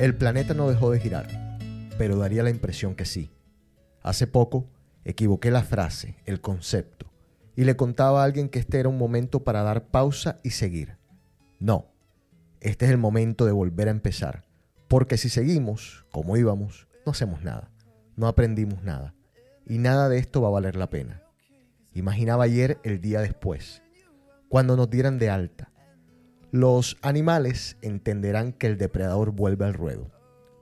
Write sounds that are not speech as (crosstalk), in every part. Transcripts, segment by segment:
El planeta no dejó de girar, pero daría la impresión que sí. Hace poco equivoqué la frase, el concepto, y le contaba a alguien que este era un momento para dar pausa y seguir. No, este es el momento de volver a empezar, porque si seguimos como íbamos, no hacemos nada, no aprendimos nada, y nada de esto va a valer la pena. Imaginaba ayer el día después, cuando nos dieran de alta. Los animales entenderán que el depredador vuelve al ruedo.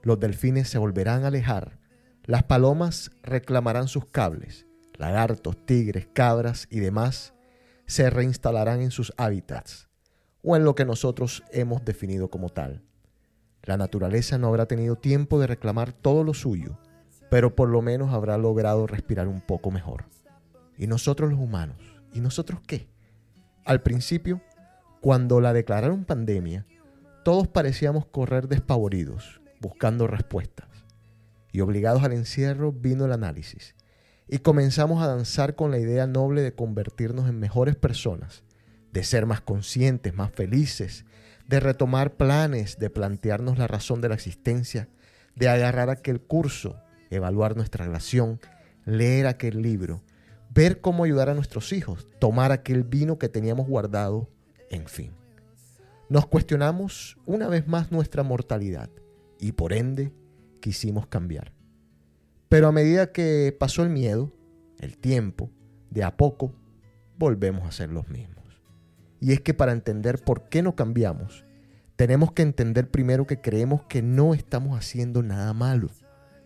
Los delfines se volverán a alejar. Las palomas reclamarán sus cables. Lagartos, tigres, cabras y demás se reinstalarán en sus hábitats o en lo que nosotros hemos definido como tal. La naturaleza no habrá tenido tiempo de reclamar todo lo suyo, pero por lo menos habrá logrado respirar un poco mejor. ¿Y nosotros los humanos? ¿Y nosotros qué? Al principio, cuando la declararon pandemia, todos parecíamos correr despavoridos, buscando respuestas. Y obligados al encierro vino el análisis. Y comenzamos a danzar con la idea noble de convertirnos en mejores personas, de ser más conscientes, más felices, de retomar planes, de plantearnos la razón de la existencia, de agarrar aquel curso, evaluar nuestra relación, leer aquel libro, ver cómo ayudar a nuestros hijos, tomar aquel vino que teníamos guardado, en fin. Nos cuestionamos una vez más nuestra mortalidad y por ende quisimos cambiar. Pero a medida que pasó el miedo, el tiempo, de a poco, volvemos a ser los mismos. Y es que para entender por qué no cambiamos, tenemos que entender primero que creemos que no estamos haciendo nada malo.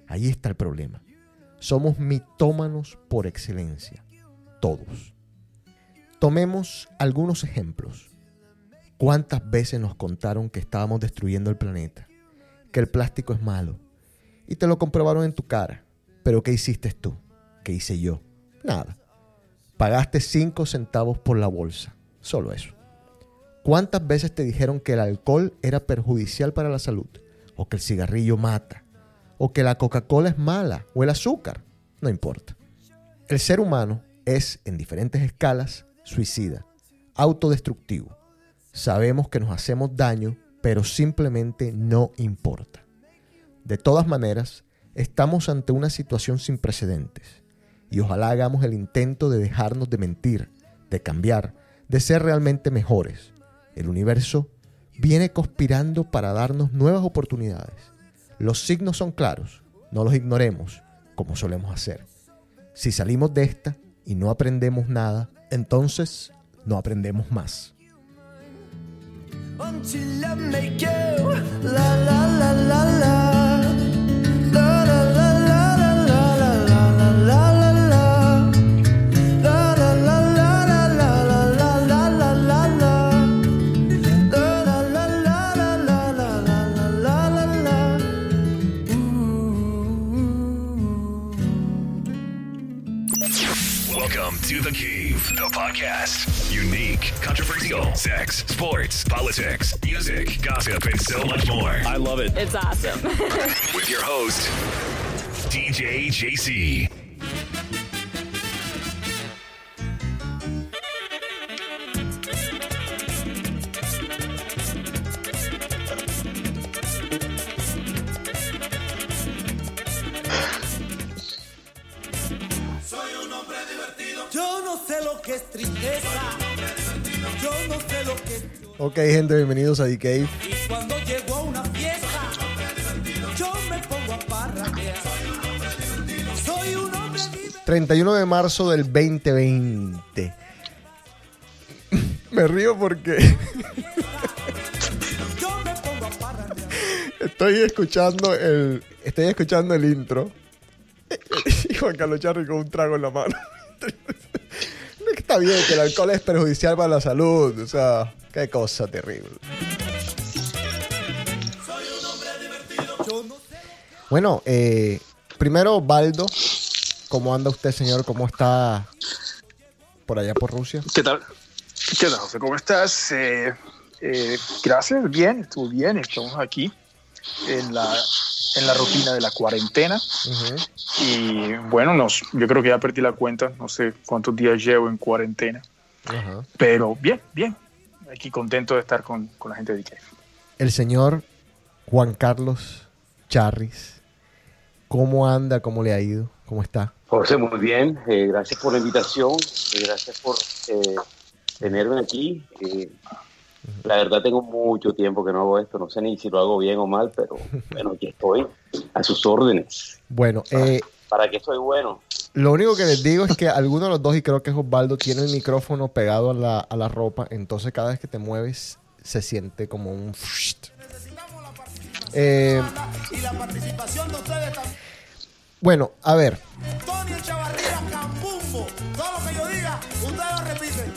Ahí está el problema. Somos mitómanos por excelencia. Todos. Tomemos algunos ejemplos. ¿Cuántas veces nos contaron que estábamos destruyendo el planeta? Que el plástico es malo. Y te lo comprobaron en tu cara. Pero ¿qué hiciste tú? ¿Qué hice yo? Nada. Pagaste 5 centavos por la bolsa. Solo eso. ¿Cuántas veces te dijeron que el alcohol era perjudicial para la salud? O que el cigarrillo mata. O que la Coca-Cola es mala. O el azúcar. No importa. El ser humano es, en diferentes escalas, suicida, autodestructivo. Sabemos que nos hacemos daño, pero simplemente no importa. De todas maneras, estamos ante una situación sin precedentes. Y ojalá hagamos el intento de dejarnos de mentir, de cambiar, de ser realmente mejores. El universo viene conspirando para darnos nuevas oportunidades. Los signos son claros, no los ignoremos como solemos hacer. Si salimos de esta y no aprendemos nada, entonces no aprendemos más. until I make you la la la la la la la. Sex, sports, politics, music, gossip, and so much more. I love it. It's awesome. (laughs) With your host, DJ JC. Ok, gente, bienvenidos a DK. Soy un hombre 31 de marzo del 2020. (laughs) Me río porque (laughs) estoy escuchando el estoy escuchando el intro (laughs) y Juan Carlos Charri con un trago en la mano. Está bien que el alcohol es perjudicial para la salud, o sea, qué cosa terrible. Bueno, eh, primero, Baldo, ¿cómo anda usted, señor? ¿Cómo está por allá por Rusia? ¿Qué tal? ¿Qué tal, José? ¿Cómo estás? Eh, eh, gracias, bien, estuvo bien. Estamos aquí en la, en la rutina de la cuarentena. Y bueno, nos, yo creo que ya perdí la cuenta. No sé cuántos días llevo en cuarentena. Pero bien, bien. Aquí contento de estar con, con la gente de IKEA. El señor Juan Carlos Charris. ¿Cómo anda? ¿Cómo le ha ido? ¿Cómo está? José, muy bien. Eh, gracias por la invitación. eh, gracias por eh, tenerme aquí. Eh, la verdad tengo mucho tiempo que no hago esto. No sé ni si lo hago bien o mal, pero bueno, aquí estoy a sus órdenes. Bueno, eh, ¿Para qué soy bueno? lo único que les digo es que alguno de los dos, y creo que es Osvaldo, tiene el micrófono pegado a la, a la ropa. Entonces cada vez que te mueves se siente como un... Eh, bueno, a ver,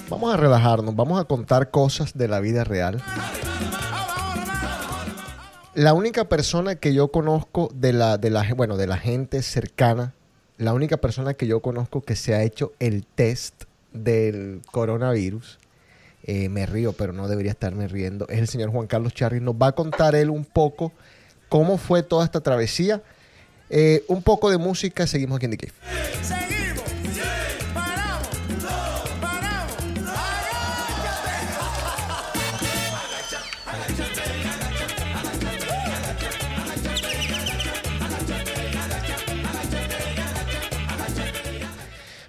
vamos a relajarnos, vamos a contar cosas de la vida real. La única persona que yo conozco de la, de la, bueno, de la gente cercana, la única persona que yo conozco que se ha hecho el test del coronavirus, eh, me río, pero no debería estarme riendo, es el señor Juan Carlos Charri. Nos va a contar él un poco cómo fue toda esta travesía. Eh, un poco de música, seguimos aquí en The Cave.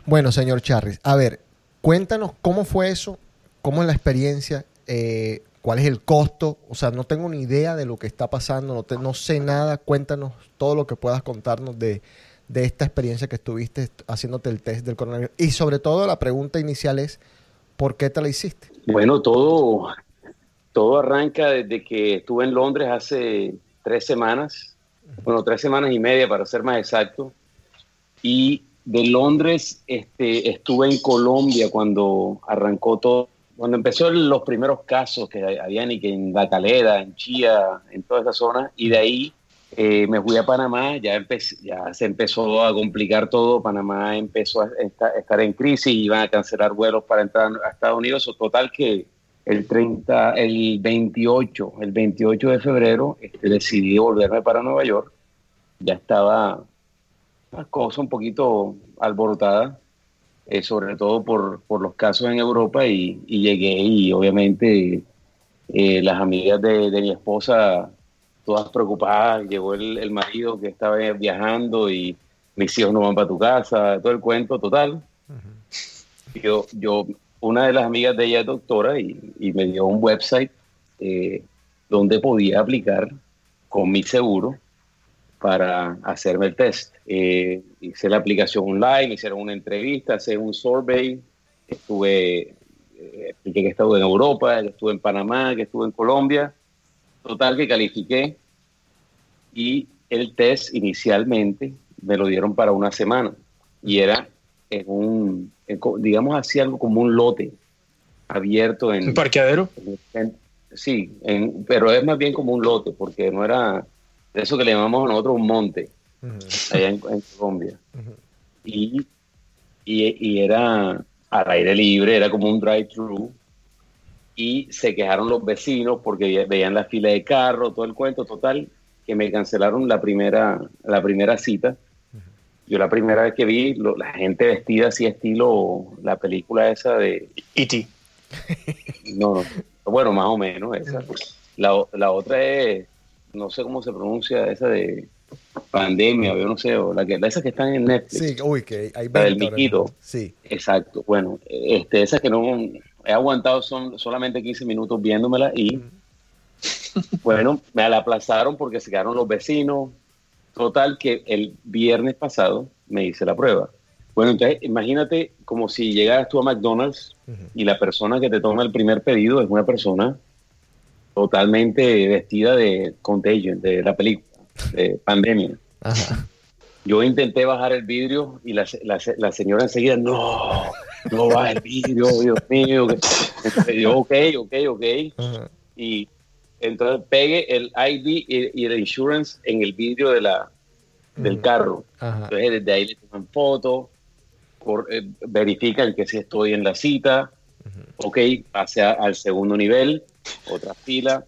Bueno, señor Charris, a ver, cuéntanos cómo fue eso, cómo es la experiencia, eh, cuál es el costo. O sea, no tengo ni idea de lo que está pasando, no, te- no sé nada. Cuéntanos todo lo que puedas contarnos de, de esta experiencia que estuviste est- haciéndote el test del coronavirus. Y sobre todo la pregunta inicial es, ¿por qué te la hiciste? Bueno, todo, todo arranca desde que estuve en Londres hace tres semanas, bueno, tres semanas y media para ser más exacto. Y de Londres este, estuve en Colombia cuando arrancó todo, cuando empezó los primeros casos que habían y que en La Calera, en Chía, en toda esa zona. Y de ahí eh, me fui a Panamá, ya, ya se empezó a complicar todo, Panamá empezó a esta- estar en crisis, iban a cancelar vuelos para entrar a Estados Unidos, total que el 30, el 28, el 28 de febrero este, decidí volverme para Nueva York, ya estaba cosa un poquito alborotada, eh, sobre todo por, por los casos en Europa y, y llegué y obviamente eh, las amigas de, de mi esposa todas preocupadas, llegó el, el marido que estaba viajando y mis hijos no van para tu casa, todo el cuento total. yo, yo, una de las amigas de ella es doctora y, y me dio un website eh, donde podía aplicar con mi seguro para hacerme el test. Eh, hice la aplicación online, me hicieron una entrevista, hice un survey, estuve, eh, expliqué que estuve en Europa, que estuve en Panamá, que estuve en Colombia. Total que califiqué y el test inicialmente me lo dieron para una semana y era en un, en digamos así, algo como un lote abierto en, ¿Un parqueadero? en- sí, pero es más bien como un lote, porque no era de eso que le llamamos nosotros un monte, allá en, en Colombia. y, y, y era al aire libre, era como un drive-thru. Y se quejaron los vecinos porque ve- veían la fila de carro, todo el cuento total, que me cancelaron la primera, la primera cita. Yo la primera vez que vi lo- la gente vestida así estilo la película esa de E.T. (laughs) no, no. Bueno, más o menos esa. La, la otra es, no sé cómo se pronuncia, esa de pandemia, yo no sé, o la que, esas que están en Netflix. Sí, uy, que hay La del 20 ahora miquito. Sí. Exacto. Bueno, este, esas que no he aguantado son solamente 15 minutos viéndomela y (laughs) bueno, me la aplazaron porque se quedaron los vecinos. Total que el viernes pasado me hice la prueba. Bueno, entonces imagínate como si llegaras tú a McDonald's y la persona que te toma el primer pedido es una persona totalmente vestida de Contagion, de la película, de pandemia. Ajá. Yo intenté bajar el vidrio y la, la, la señora enseguida, no, no baja el vidrio, Dios mío. que-". Entonces yo, ok, ok, ok. Ajá. Y entonces pegue el ID y, el insurance en el vidrio de la, del carro. Ajá. Entonces desde ahí le toman fotos, eh, verifican que sí estoy en la cita. Ok, pasé a- al segundo nivel, otra fila,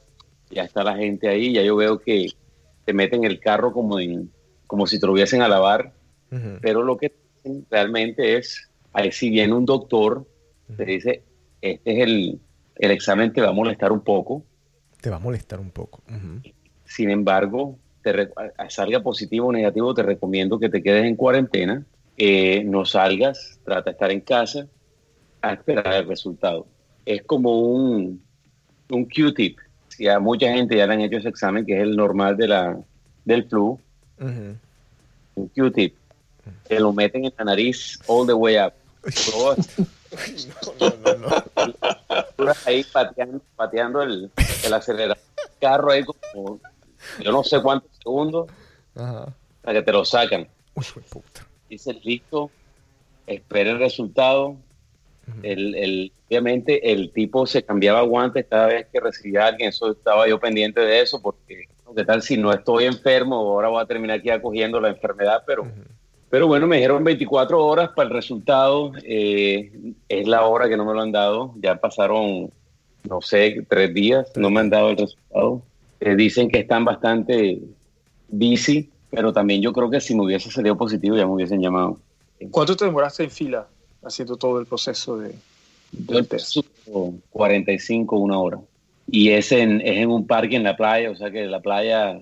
ya está la gente ahí, ya yo veo que te meten el carro como, en, como si te lo hubiesen a lavar, pero lo que realmente es, ahí si viene un doctor, te dice, este es el, el examen te va a molestar un poco, Te va a molestar un poco. Sin embargo, te salga positivo o negativo, te recomiendo que te quedes en cuarentena, eh, no salgas, trata de estar en casa a esperar el resultado. Es como un, un Q-tip. Si a mucha gente ya le han hecho ese examen, que es el normal de la, del flu, un Q-tip, que lo meten en la nariz all the way up. No, no, no. duras ahí pateando, pateando el, el acelerador del carro ahí como yo no sé cuántos segundos Ajá. para que te lo sacan. Uy, puta. Dice listo, espera el resultado. El, el- obviamente el tipo se cambiaba guantes cada vez que recibía a alguien, eso estaba yo pendiente de eso porque qué tal si no estoy enfermo, ahora voy a terminar aquí acogiendo la enfermedad, pero pero bueno, me dijeron 24 horas para el resultado. eh, es la hora que no me lo han dado. Ya pasaron, no sé, tres días. No me han dado el resultado. Eh, dicen que están bastante busy, pero también yo creo que si me hubiese salido positivo ya me hubiesen llamado. ¿Cuánto te demoraste en fila haciendo todo el proceso de, del test? subo 45, una hora. Y es en, es en un parque en la playa, o sea que la playa,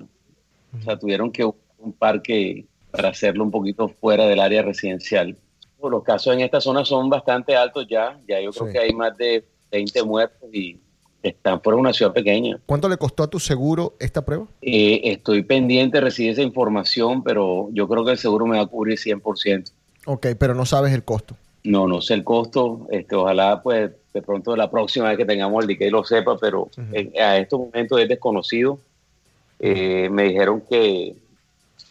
o sea, tuvieron que buscar un parque para hacerlo un poquito fuera del área residencial. Los casos en esta zona son bastante altos ya, ya yo creo Sí. que hay más de 20 muertos y están por una ciudad pequeña. ¿Cuánto le costó a tu seguro esta prueba? Eh, estoy pendiente de recibir esa información, pero yo creo que el seguro me va a cubrir 100%. Ok, pero no sabes el costo. No, no sé el costo. Este, ojalá, pues, de pronto la próxima vez que tengamos el DK lo sepa, pero en- a estos momentos es desconocido. Eh, me dijeron que,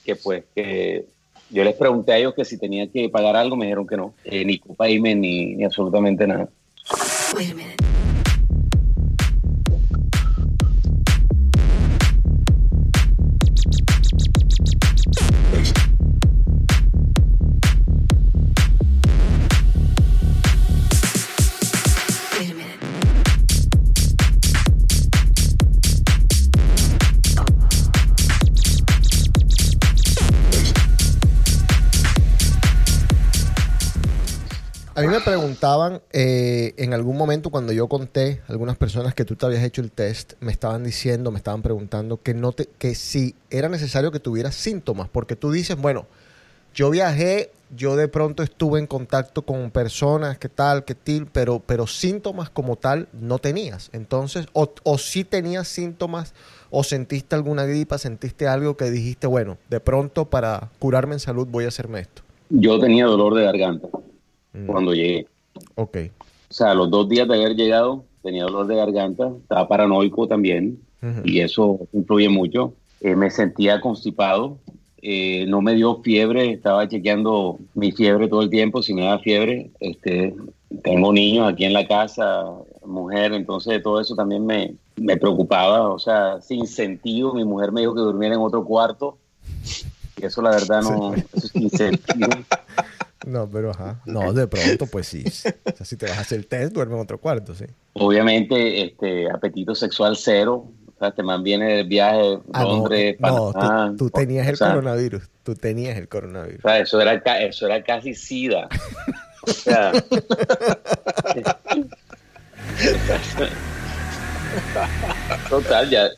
que, pues, que yo les pregunté a ellos que si tenía que pagar algo, me dijeron que no. Eh, ni copaime ni, ni absolutamente nada. Wait a minute. Preguntaban eh, en algún momento cuando yo conté algunas personas que tú te habías hecho el test, me estaban diciendo, me estaban preguntando que no te, que si era necesario que tuvieras síntomas, porque tú dices, bueno, yo viajé, yo de pronto estuve en contacto con personas, qué tal, qué tal, pero, pero síntomas como tal no tenías. Entonces, o, o sí tenías síntomas, o sentiste alguna gripa, sentiste algo que dijiste, bueno, de pronto para curarme en salud voy a hacerme esto. Yo tenía dolor de garganta Mm. cuando llegué. Ok. O sea, los dos días de haber llegado, tenía dolor de garganta, estaba paranoico también, y eso influye mucho. Eh, me sentía constipado, eh, no me dio fiebre, estaba chequeando mi fiebre todo el tiempo, si me da fiebre. Este, tengo niños aquí en la casa, mujer, entonces todo eso también me, me preocupaba, o sea, sin sentido. Mi mujer me dijo que durmiera en otro cuarto, y eso la verdad no, eso es sin sentido. (laughs) No, pero ajá. No, (laughs) de pronto, pues sí. O sea, si te vas a hacer el test, duerme en otro cuarto, sí. Obviamente, este apetito sexual cero. O sea, te manviene del viaje Ah, no, Londres, no, Panamá. tú, tú tenías el o sea, coronavirus. Tú tenías el coronavirus. o sea, eso era, eso era casi sida. O sea, (laughs) total, ya,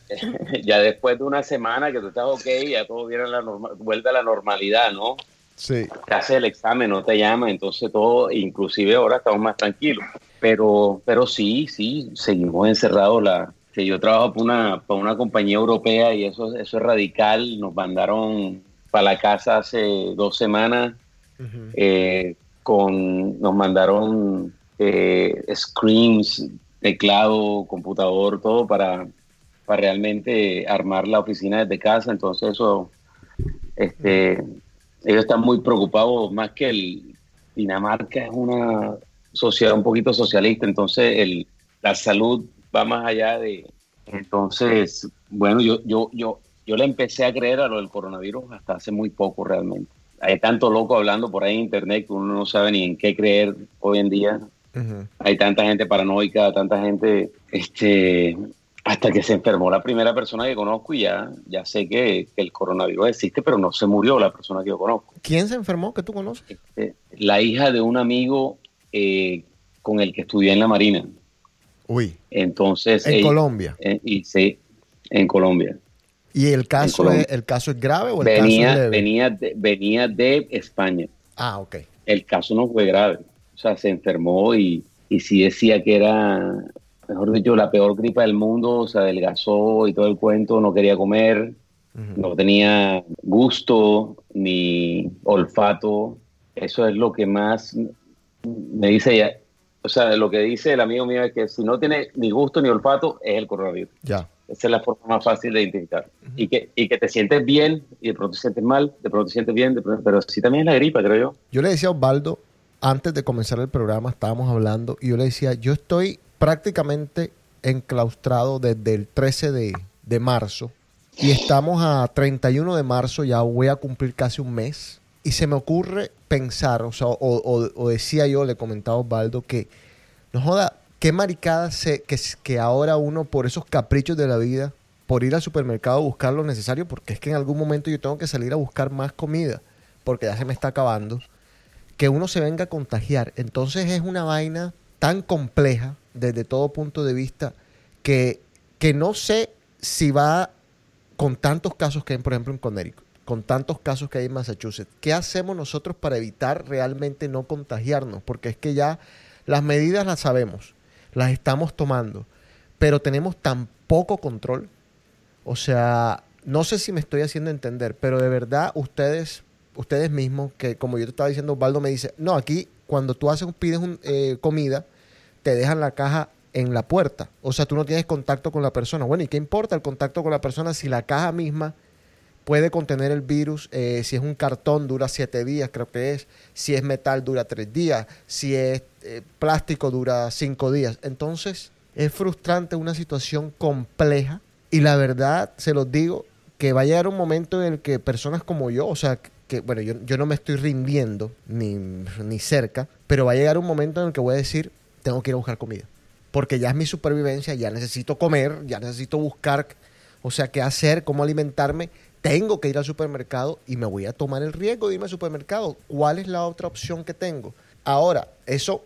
ya después de una semana que tú estás ok, ya todo viene a la norma- vuelve a la normalidad, ¿no? Sí. te hace el examen, no te llama, entonces todo, inclusive ahora estamos más tranquilos. Pero, pero sí, sí, seguimos encerrados. La, que yo trabajo para una, para una compañía europea y eso, eso es radical. Nos mandaron para la casa hace dos semanas. eh, con, nos mandaron eh, screens, teclado, computador, todo para, para realmente armar la oficina desde casa. Entonces eso, este, ellos están muy preocupados, más que el Dinamarca es una sociedad un poquito socialista, entonces el, la salud va más allá de... Entonces, bueno, yo, yo, yo, yo le empecé a creer a lo del coronavirus hasta hace muy poco realmente. Hay tanto loco hablando por ahí en internet que uno no sabe ni en qué creer hoy en día. Hay tanta gente paranoica, tanta gente, este, hasta que se enfermó la primera persona que conozco y ya, ya sé que, que el coronavirus existe, pero no se murió la persona que yo conozco. ¿Quién se enfermó que tú conoces? Este, la hija de un amigo eh, con el que estudié en la Marina. Uy, Entonces, en ella- Colombia. eh, y sí, en Colombia. ¿Y el caso, es, el caso es grave o el caso es leve? venía, de, venía de España. Ah, ok. El caso no fue grave. O sea, se enfermó y, y sí decía que era, mejor dicho, la peor gripa del mundo. Se adelgazó y todo el cuento. No quería comer, no tenía gusto ni olfato. Eso es lo que más me dice ella. O sea, lo que dice el amigo mío es que si no tiene ni gusto ni olfato, es el coronavirus. Ya. Esa es la forma más fácil de identificar. y, que, y que te sientes bien y de pronto te sientes mal, de pronto te sientes bien, de pronto- pero sí también es la gripa, creo yo. Yo le decía a Osvaldo, antes de comenzar el programa, estábamos hablando, y yo le decía, yo estoy prácticamente enclaustrado desde el 13 de, de marzo, y estamos a 31 de marzo, ya voy a cumplir casi un mes, y se me ocurre pensar, o sea, o, decía yo, le comentaba a Osvaldo, que no joda, qué maricada se, que, que ahora uno, por esos caprichos de la vida, por ir al supermercado a buscar lo necesario, porque es que en algún momento yo tengo que salir a buscar más comida, porque ya se me está acabando, que uno se venga a contagiar. Entonces es una vaina tan compleja desde todo punto de vista que, que no sé si va con tantos casos que hay, por ejemplo, en Connecticut, con tantos casos que hay en Massachusetts. ¿Qué hacemos nosotros para evitar realmente no contagiarnos? Porque es que ya las medidas las sabemos, las estamos tomando, pero tenemos tan poco control. O sea, no sé si me estoy haciendo entender, pero de verdad ustedes, ustedes mismos, que como yo te estaba diciendo, Osvaldo me dice, no, aquí cuando tú haces, pides un, eh, comida, te dejan la caja en la puerta. O sea, tú no tienes contacto con la persona. Bueno, ¿y qué importa el contacto con la persona si la caja misma puede contener el virus? Eh, si es un cartón, dura siete días, creo que es. Si es metal, dura tres días. Si es eh, plástico, dura cinco días. Entonces, es frustrante una situación compleja. Y la verdad, se los digo, que va a llegar un momento en el que personas como yo, o sea, que bueno, yo, yo no me estoy rindiendo ni, ni cerca, pero va a llegar un momento en el que voy a decir, tengo que ir a buscar comida. Porque ya es mi supervivencia, ya necesito comer, ya necesito buscar, o sea, qué hacer, cómo alimentarme. Tengo que ir al supermercado y me voy a tomar el riesgo de irme al supermercado. ¿Cuál es la otra opción que tengo? Ahora, eso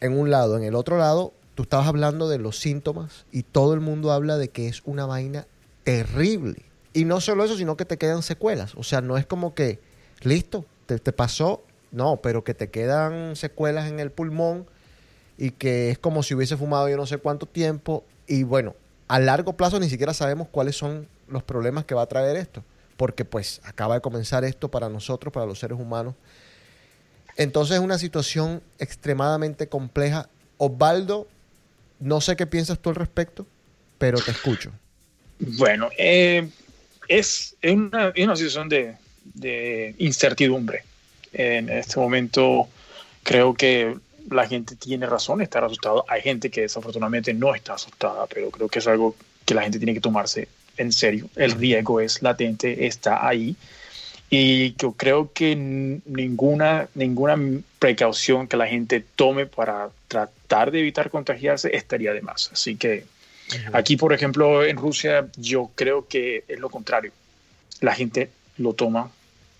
en un lado. En el otro lado, tú estabas hablando de los síntomas y todo el mundo habla de que es una vaina terrible. Y no solo eso, sino que te quedan secuelas. O sea, no es como que, listo, te, te pasó. No, pero que te quedan secuelas en el pulmón y que es como si hubiese fumado yo no sé cuánto tiempo. Y bueno, a largo plazo ni siquiera sabemos cuáles son los problemas que va a traer esto. Porque pues acaba de comenzar esto para nosotros, para los seres humanos. Entonces es una situación extremadamente compleja. Osvaldo, no sé qué piensas tú al respecto, pero te escucho. Bueno, eh, es, una, es una situación de incertidumbre. En este momento creo que la gente tiene razón estar asustada. Hay gente que desafortunadamente no está asustada, pero creo que es algo que la gente tiene que tomarse en serio. El riesgo es latente, está ahí. Y yo creo que ninguna, ninguna precaución que la gente tome para tratar de evitar contagiarse estaría de más. Así que aquí, por ejemplo, en Rusia, yo creo que es lo contrario. La gente lo toma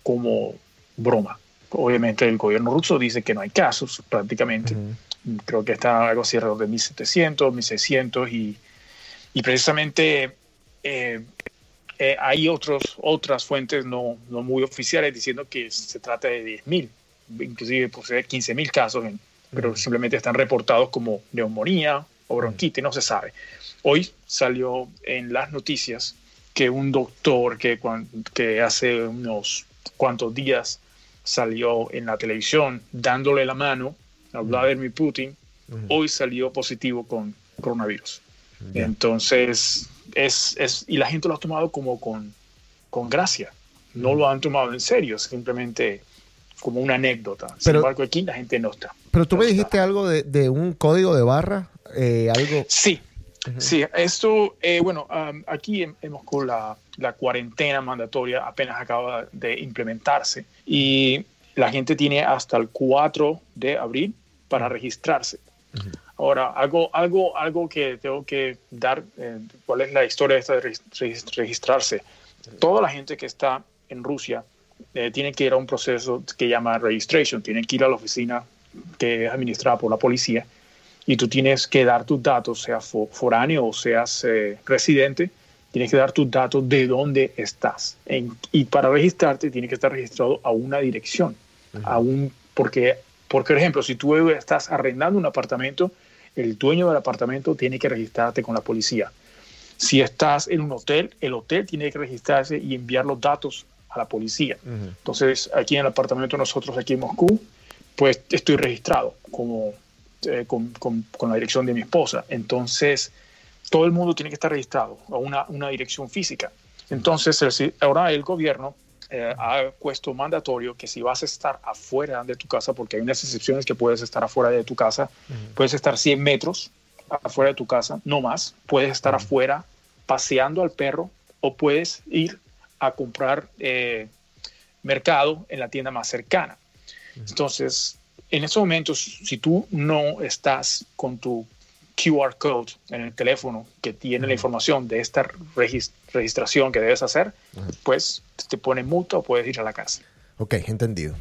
como broma. Obviamente el gobierno ruso dice que no hay casos prácticamente. Creo que está algo así alrededor de 1700, 1600 y, y precisamente eh, eh, hay otros, otras fuentes no, no muy oficiales diciendo que se trata de 10.000, inclusive posee 15.000 casos, en- pero simplemente están reportados como neumonía o bronquitis, no se sabe. Hoy salió en las noticias que un doctor que hace unos cuantos días salió en la televisión dándole la mano a Vladimir Putin, hoy salió positivo con coronavirus. Entonces, es, es, y la gente lo ha tomado como con, con gracia. No lo han tomado en serio, simplemente como una anécdota. Sin Pero- embargo, aquí la gente no está. Pero tú me No está. dijiste algo de, de un código de barra, eh, algo... Sí, sí, esto, eh, bueno, um, aquí hem- hemos con la, la cuarentena mandatoria apenas acaba de implementarse y la gente tiene hasta el 4 de abril para registrarse. Ahora, algo, algo, algo que tengo que dar, eh, ¿cuál es la historia esta de regis- regis- registrarse? Toda la gente que está en Rusia eh, tiene que ir a un proceso que llama registration, tienen que ir a la oficina que es administrada por la policía y tú tienes que dar tus datos, sea fo- foráneo o seas eh, residente, tienes que dar tus datos de dónde estás. En- y para registrarte tienes que estar registrado a una dirección, a un, porque, porque, por ejemplo, si tú estás arrendando un apartamento, el dueño del apartamento tiene que registrarte con la policía. Si estás en un hotel, el hotel tiene que registrarse y enviar los datos a la policía. Entonces, aquí en el apartamento nosotros, aquí en Moscú, pues estoy registrado como, eh, con, con- con la dirección de mi esposa. Entonces, todo el mundo tiene que estar registrado a una, una dirección física. Entonces, el ahora el gobierno eh, ha puesto mandatorio que si vas a estar afuera de tu casa, porque hay unas excepciones que puedes estar afuera de tu casa, puedes estar 100 metros afuera de tu casa, no más, puedes estar afuera paseando al perro o puedes ir a comprar eh, mercado en la tienda más cercana. Entonces, en estos momentos, si tú no estás con tu QR code en el teléfono que tiene la información de esta regis- registración que debes hacer, pues te pone multa o puedes ir a la cárcel. Ok, entendido.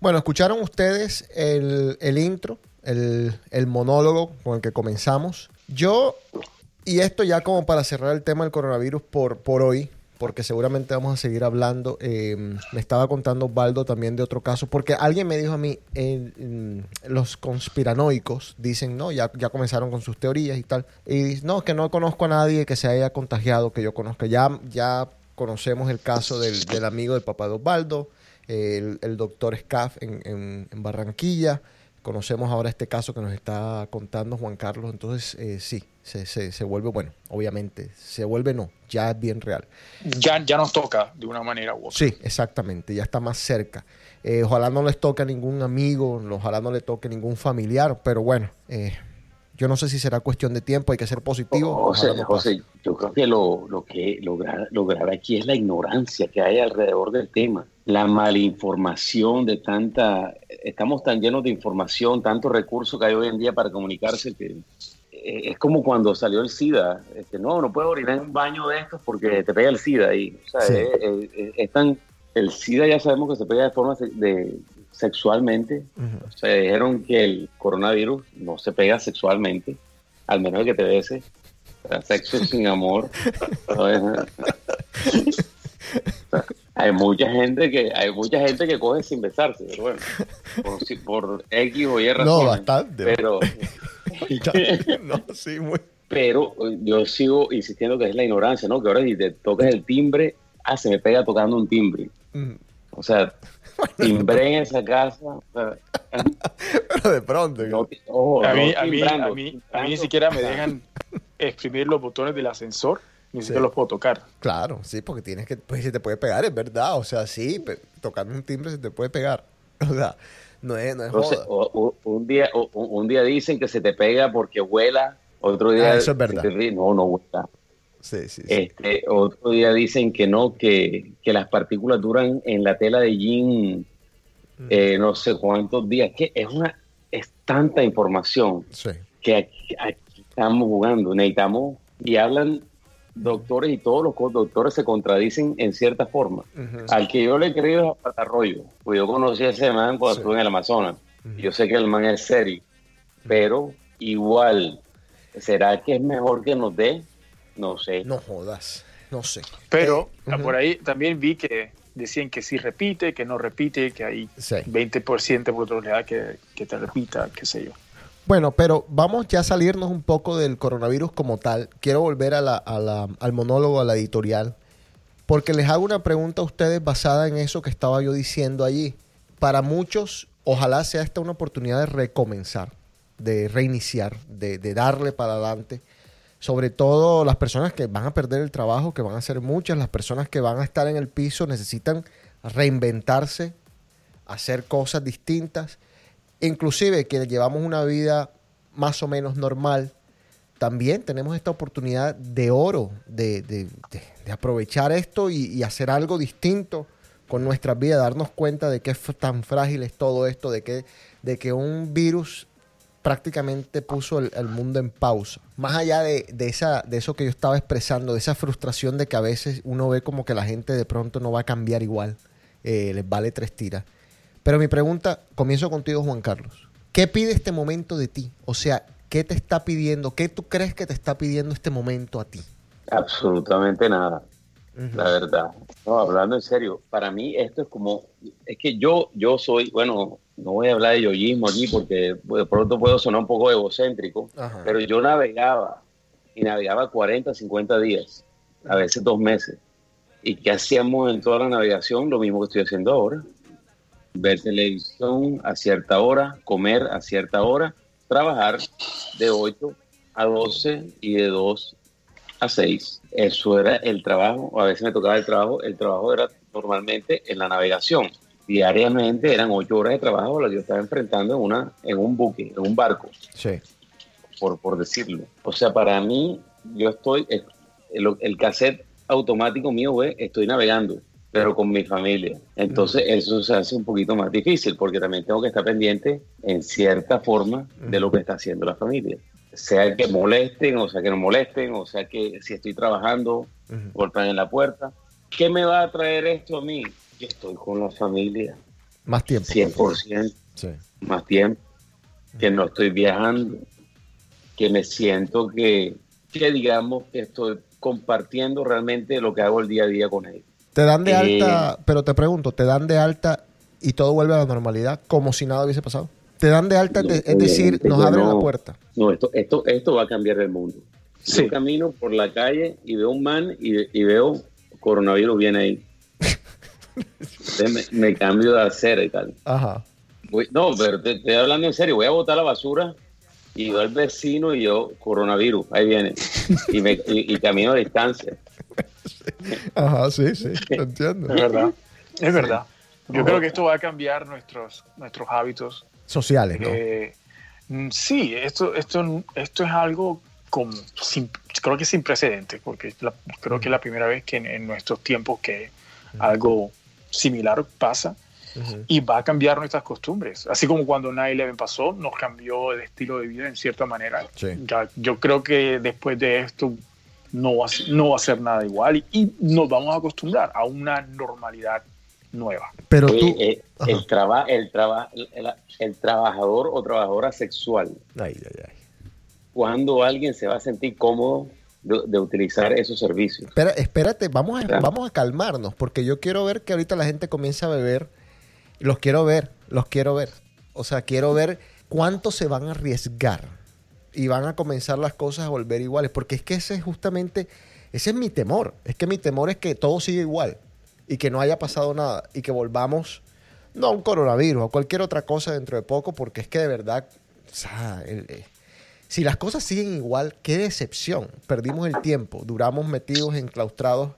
Bueno, escucharon ustedes el, el intro, el, el monólogo con el que comenzamos. Yo, y esto ya como para cerrar el tema del coronavirus por, por hoy, porque seguramente vamos a seguir hablando, eh, me estaba contando Baldo también de otro caso, porque alguien me dijo a mí, eh, los conspiranoicos dicen, no, ya, ya comenzaron con sus teorías y tal, y no, que no conozco a nadie que se haya contagiado, que yo conozca, ya, ya conocemos el caso del, del amigo del papá de Osvaldo, el, el doctor Scaff en, en- en Barranquilla. Conocemos ahora este caso que nos está contando Juan Carlos. Entonces, eh, sí, se, se, se vuelve, bueno, obviamente, se vuelve no, ya es bien real. Ya, ya nos toca de una manera u otra. Sí, exactamente, ya está más cerca. Eh, ojalá no les toque a ningún amigo, ojalá no le toque a ningún familiar, pero bueno, eh, yo no sé si será cuestión de tiempo, hay que ser positivo. José, ojalá no. José, yo creo que lo, lo que lo, gra- lo grave aquí es la ignorancia que hay alrededor del tema, la malinformación de tanta, estamos tan llenos de información, tanto recurso que hay hoy en día para comunicarse que eh, es como cuando salió el SIDA, este, no, no puedes orinar en un baño de estos porque te pega el SIDA y, o sea, Sí. es- es- es- es tan- el SIDA ya sabemos que se pega de forma de, sexualmente, sea, dijeron que el coronavirus no se pega sexualmente, al menos que te bese. O sea, sexo (laughs) sin amor. (laughs) hay mucha gente que hay mucha gente que coge sin besarse, pero bueno, por, si- por X o Y razón. No, bastante. Pero, (laughs) no, sí, muy. pero yo sigo insistiendo que es la ignorancia, ¿no? Que ahora si te tocas el timbre, ah, se me pega tocando un timbre. O sea, (laughs) timbré en esa casa. Pero de pronto. no, ojo, A mí, no a, mí, a, mí, a mí ni siquiera me dejan exprimir los botones del ascensor, ni Sí. siquiera los puedo tocar. Claro, sí, porque tienes que, pues se te puede pegar, es verdad. O sea, sí, tocando un timbre se te puede pegar. (laughs) O sea, no es, no es Entonces, joda. o- o- un, día, o- o- un día dicen que se te pega porque vuela, otro día Ah, eso es verdad. se te ríe, no, no vuela. Sí, sí, sí. Este, otro día dicen que no, que, que las partículas duran en la tela de jean Mm. eh, no sé cuántos días. Que es una es tanta información que aquí, aquí estamos jugando. Necesitamos y hablan doctores y todos los doctores se contradicen en cierta forma. Al que yo le he creído es a Patarroyo, pues yo conocí a ese man cuando estuve en el Amazonas. Ujú. Yo sé que el man es serio, pero igual, ¿será que es mejor que nos dé? No sé. No jodas. No sé. Pero Eh, ujú. por ahí también vi que decían que sí repite, que no repite, que hay Sí. 20% de probabilidad que, que te repita, qué sé yo. Bueno, pero vamos ya a salirnos un poco del coronavirus como tal. Quiero volver a la- a la- al monólogo, a la editorial, porque les hago una pregunta a ustedes basada en eso que estaba yo diciendo allí. Para muchos, ojalá sea esta una oportunidad de recomenzar, de reiniciar, de, de darle para adelante. Sobre todo las personas que van a perder el trabajo, que van a ser muchas, las personas que van a estar en el piso necesitan reinventarse, hacer cosas distintas inclusive quienes llevamos una vida más o menos normal, también tenemos esta oportunidad de oro, de, de- aprovechar esto y, y hacer algo distinto con nuestras vidas, darnos cuenta de que tan frágil es todo esto, de que, de que un virus prácticamente puso el, el mundo en pausa. Más allá de, de esa, de eso que yo estaba expresando, de esa frustración de que a veces uno ve como que la gente de pronto no va a cambiar igual, eh, les vale tres tiras. Pero mi pregunta, comienzo contigo, Juan Carlos. ¿Qué pide este momento de ti? O sea, ¿qué te está pidiendo? ¿Qué tú crees que te está pidiendo este momento a ti? Absolutamente nada, la verdad. No, hablando en serio, para mí esto es como, es que yo, yo soy, bueno, no voy a hablar de yoísmo aquí porque de pronto puedo sonar un poco egocéntrico, Ajá. pero yo navegaba y navegaba 40, 50 días, a veces dos meses. ¿Y qué hacíamos en toda la navegación? Lo mismo que estoy haciendo ahora. Ver televisión a cierta hora, comer a cierta hora, trabajar de 8 a 12 y de 2 a 6. Eso era el trabajo, o a veces me tocaba el trabajo. El trabajo era normalmente en la navegación. Diariamente eran 8 horas de trabajo las que yo estaba enfrentando en, una, en un buque, en un barco Sí. por, por decirlo. O sea, para mí, yo estoy, el, el- el cassette automático mío, güey, estoy navegando, pero con mi familia. Entonces, eso se hace un poquito más difícil, porque también tengo que estar pendiente, en cierta forma, de lo que está haciendo la familia. Sea que molesten, o sea que no molesten, o sea que si estoy trabajando, golpean en la puerta. ¿Qué me va a traer esto a mí? Que estoy con la familia, Más tiempo. 100% Sí. más tiempo, que no estoy viajando, que me siento que, que digamos que estoy compartiendo realmente lo que hago el día a día con ellos. Te dan de Eh, alta, pero te pregunto, ¿te dan de alta y todo vuelve a la normalidad como si nada hubiese pasado? Te dan de alta, No, es decir, nos abren no. la puerta. No, esto, esto, esto va a cambiar el mundo. Sí. Yo camino por la calle y veo un man y, y veo coronavirus viene ahí. Me, me cambio de acera y tal. Ajá. Voy- no, pero te estoy hablando en serio. Voy a botar la basura y veo al vecino y yo, coronavirus, ahí viene. Y, me, y, y camino a distancia. Ajá, sí, sí, lo entiendo. Es verdad. Es verdad. Yo creo que esto va a cambiar nuestros, nuestros hábitos. Sociales, ¿no? Eh, mm, sí, esto, esto, esto es algo como sin- creo que sin precedentes, porque la- creo que es la primera vez que en, en nuestros tiempos que algo similar pasa Ujú. y va a cambiar nuestras costumbres. Así como cuando 9-11 pasó, nos cambió el estilo de vida en cierta manera. Sí. Ya, yo creo que después de esto no va, a ser- no va a ser nada igual y, y nos vamos a acostumbrar a una normalidad nueva. Pero Oye, tú... eh, Ajá. el, traba, el, traba, el, el trabajador o trabajadora sexual, Ay, ay, ay. cuando alguien se va a sentir cómodo de, de utilizar esos servicios. Espera, espérate, vamos a, Claro. vamos a calmarnos, porque yo quiero ver que ahorita la gente comienza a beber. Los quiero ver, los quiero ver. O sea, quiero ver cuánto se van a arriesgar y van a comenzar las cosas a volver iguales, porque es que ese es justamente, ese es mi temor. Es que mi temor es que todo siga igual y que no haya pasado nada y que volvamos, no a un coronavirus, a cualquier otra cosa dentro de poco, porque es que de verdad, o sea, el- eh, si las cosas siguen igual, qué decepción. Perdimos el tiempo, duramos metidos, enclaustrados.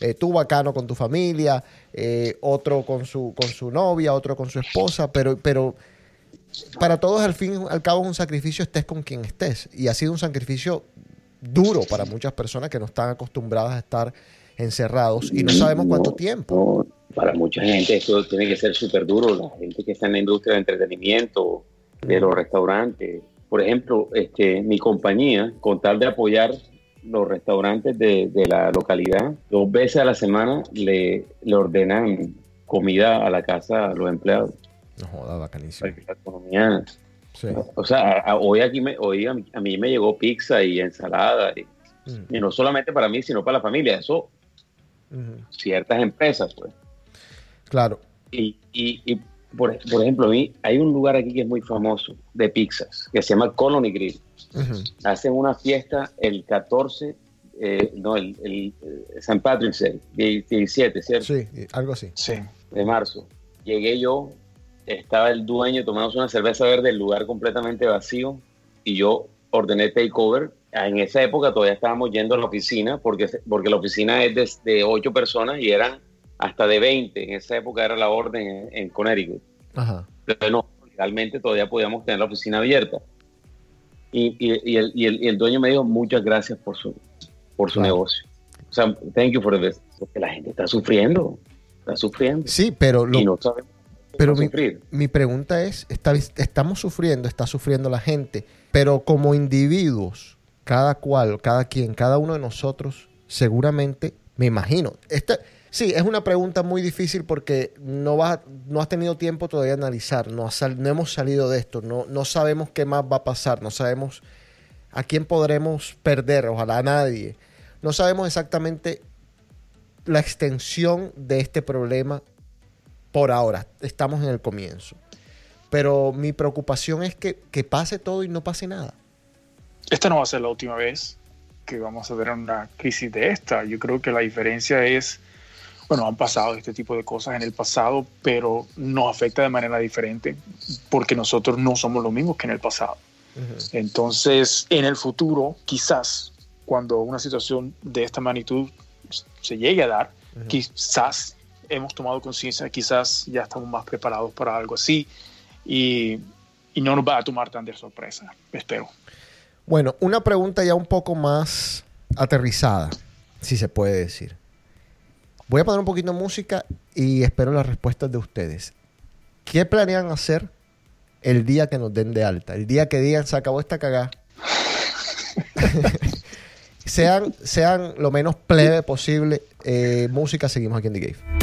eh, tú bacano con tu familia, eh, otro con su, con su novia, otro con su esposa, pero, pero para todos al fin al cabo es un sacrificio estés con quien estés. Y ha sido un sacrificio duro para muchas personas que no están acostumbradas a estar encerrados y no sabemos cuánto No, tiempo. no, para mucha gente esto tiene que ser súper duro. La gente que está en la industria de entretenimiento, de los restaurantes. Por ejemplo, este, mi compañía, con tal de apoyar los restaurantes de, de la localidad, dos veces a la semana le, le ordenan comida a la casa a los empleados. No joda, bacanísimo. Sí. O sea, a- a- hoy aquí me, hoy a, mí, a mí me llegó pizza y ensalada, y, Mm, y no solamente para mí, sino para la familia. Eso, ciertas empresas, pues. Claro. Y, y, y, por, por ejemplo, hay un lugar aquí que es muy famoso de pizzas, que se llama Colony Grill. Ujú. Hacen una fiesta el 14, eh, no, el, el, eh, San Patrick's Day, 17, ¿cierto? Sí, algo así. Sí. de marzo. Llegué yo, estaba el dueño tomamos una cerveza verde, el lugar completamente vacío, y yo ordené takeover. En esa época todavía estábamos yendo a la oficina, porque, porque la oficina es de, de 8 personas y eran hasta de 20. En esa época era la orden en, en Connecticut. Ajá. Pero no, legalmente todavía podíamos tener la oficina abierta. Y, y- y el, y el- y el dueño me dijo, muchas gracias por su, por su Claro. negocio. O sea, thank you for the business. Porque la gente está sufriendo, está sufriendo. Sí, pero lo, y no sabemos pero mi, mi pregunta es, está- estamos sufriendo, está sufriendo la gente, pero como individuos, cada cual, cada quien, cada uno de nosotros, seguramente, me imagino, esta, Sí, es una pregunta muy difícil porque no, vas, no has tenido tiempo todavía de analizar, no, no hemos salido de esto, no, no sabemos qué más va a pasar, no sabemos a quién podremos perder, ojalá a nadie. No sabemos exactamente la extensión de este problema por ahora, estamos en el comienzo. Pero mi preocupación es que, que pase todo y no pase nada. esta no va a ser la última vez que vamos a ver una crisis de esta. Yo creo que la diferencia es, bueno, han pasado este tipo de cosas en el pasado, pero nos afecta de manera diferente porque nosotros no somos los mismos que en el pasado. Entonces, en el futuro, quizás, cuando una situación de esta magnitud se llegue a dar, quizás hemos tomado conciencia, quizás ya estamos más preparados para algo así y, y no nos va a tomar tan de sorpresa, espero. Bueno, una pregunta ya un poco más aterrizada, si se puede decir. Voy a poner un poquito de música y espero las respuestas de ustedes. ¿Qué planean hacer el día que nos den de alta? El día que digan se acabó esta cagada. (laughs) (laughs) sean, sean lo menos plebe posible. Eh, música, seguimos aquí en The Gave.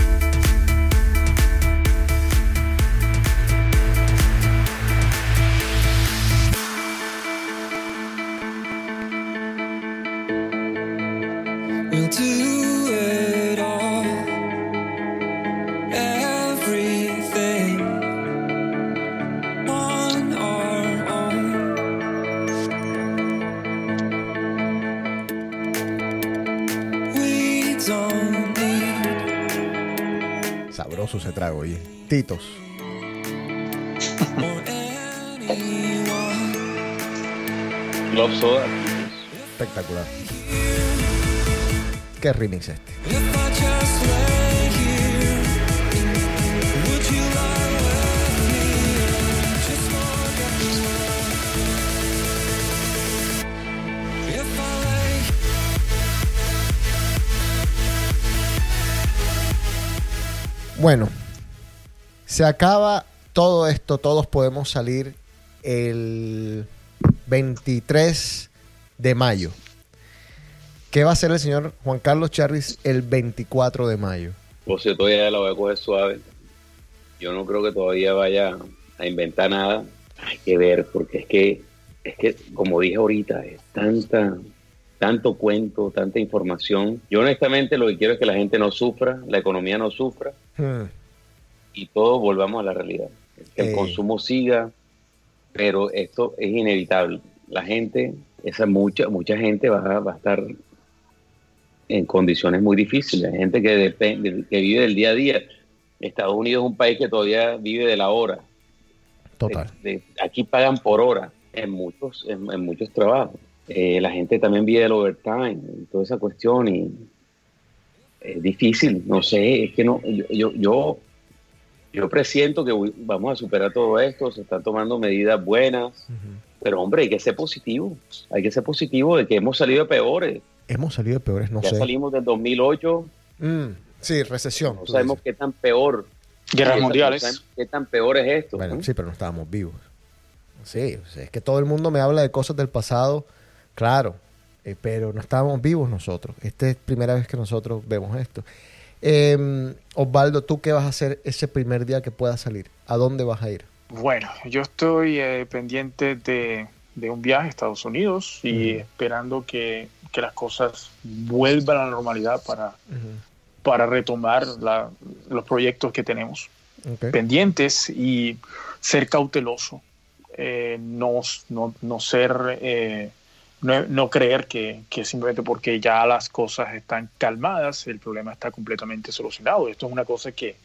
Sabroso ese trago, oye. Titos. Love Soda. Espectacular. ¿Qué remix este? Bueno, se acaba todo esto, todos podemos salir el 23 de mayo. ¿Qué va a hacer el señor Juan Carlos Charris el 24 de mayo? Pues yo todavía la voy a coger suave. Yo no creo que todavía vaya a inventar nada. Hay que ver, porque es que, es que como dije ahorita, es tanta, tanto cuento, tanta información. Yo honestamente lo que quiero es que la gente no sufra, la economía no sufra Hmm, y todos volvamos a la realidad. Que el Eh. consumo siga, pero esto es inevitable. La gente, esa mucha, mucha gente va, va a estar en condiciones muy difíciles. Hay gente que depende, que vive del día a día. Estados Unidos es un país que todavía vive de la hora. Total. De- de- aquí pagan por hora en muchos, en, en muchos trabajos. Eh, la gente también vive del overtime y toda esa cuestión y es difícil, no sé, es que no, yo, yo, yo, yo presiento que voy- vamos a superar todo esto, se están tomando medidas buenas, pero hombre, hay que ser positivo, hay que ser positivo de que hemos salido de peores, Hemos salido de peores, no ya sé. salimos del 2008, Mm, sí, recesión. no sabemos dices. qué tan peor, Guerras mundiales. qué tan peor es esto. Bueno, ¿no? sí, pero no estábamos vivos. Sí, o sea, es que todo el mundo me habla de cosas del pasado, claro, eh, pero no estábamos vivos nosotros. Esta es la primera vez que nosotros vemos esto. Eh, Osvaldo, ¿tú qué vas a hacer ese primer día que puedas salir? ¿A dónde vas a ir? Bueno, yo estoy eh, pendiente de, de un viaje a Estados Unidos y esperando que, que las cosas vuelvan a la normalidad para, para retomar la- los proyectos que tenemos pendientes y ser cauteloso, eh, no, no, no ser, no, no creer que, que simplemente porque ya las cosas están calmadas, el problema está completamente solucionado. Esto es una cosa que,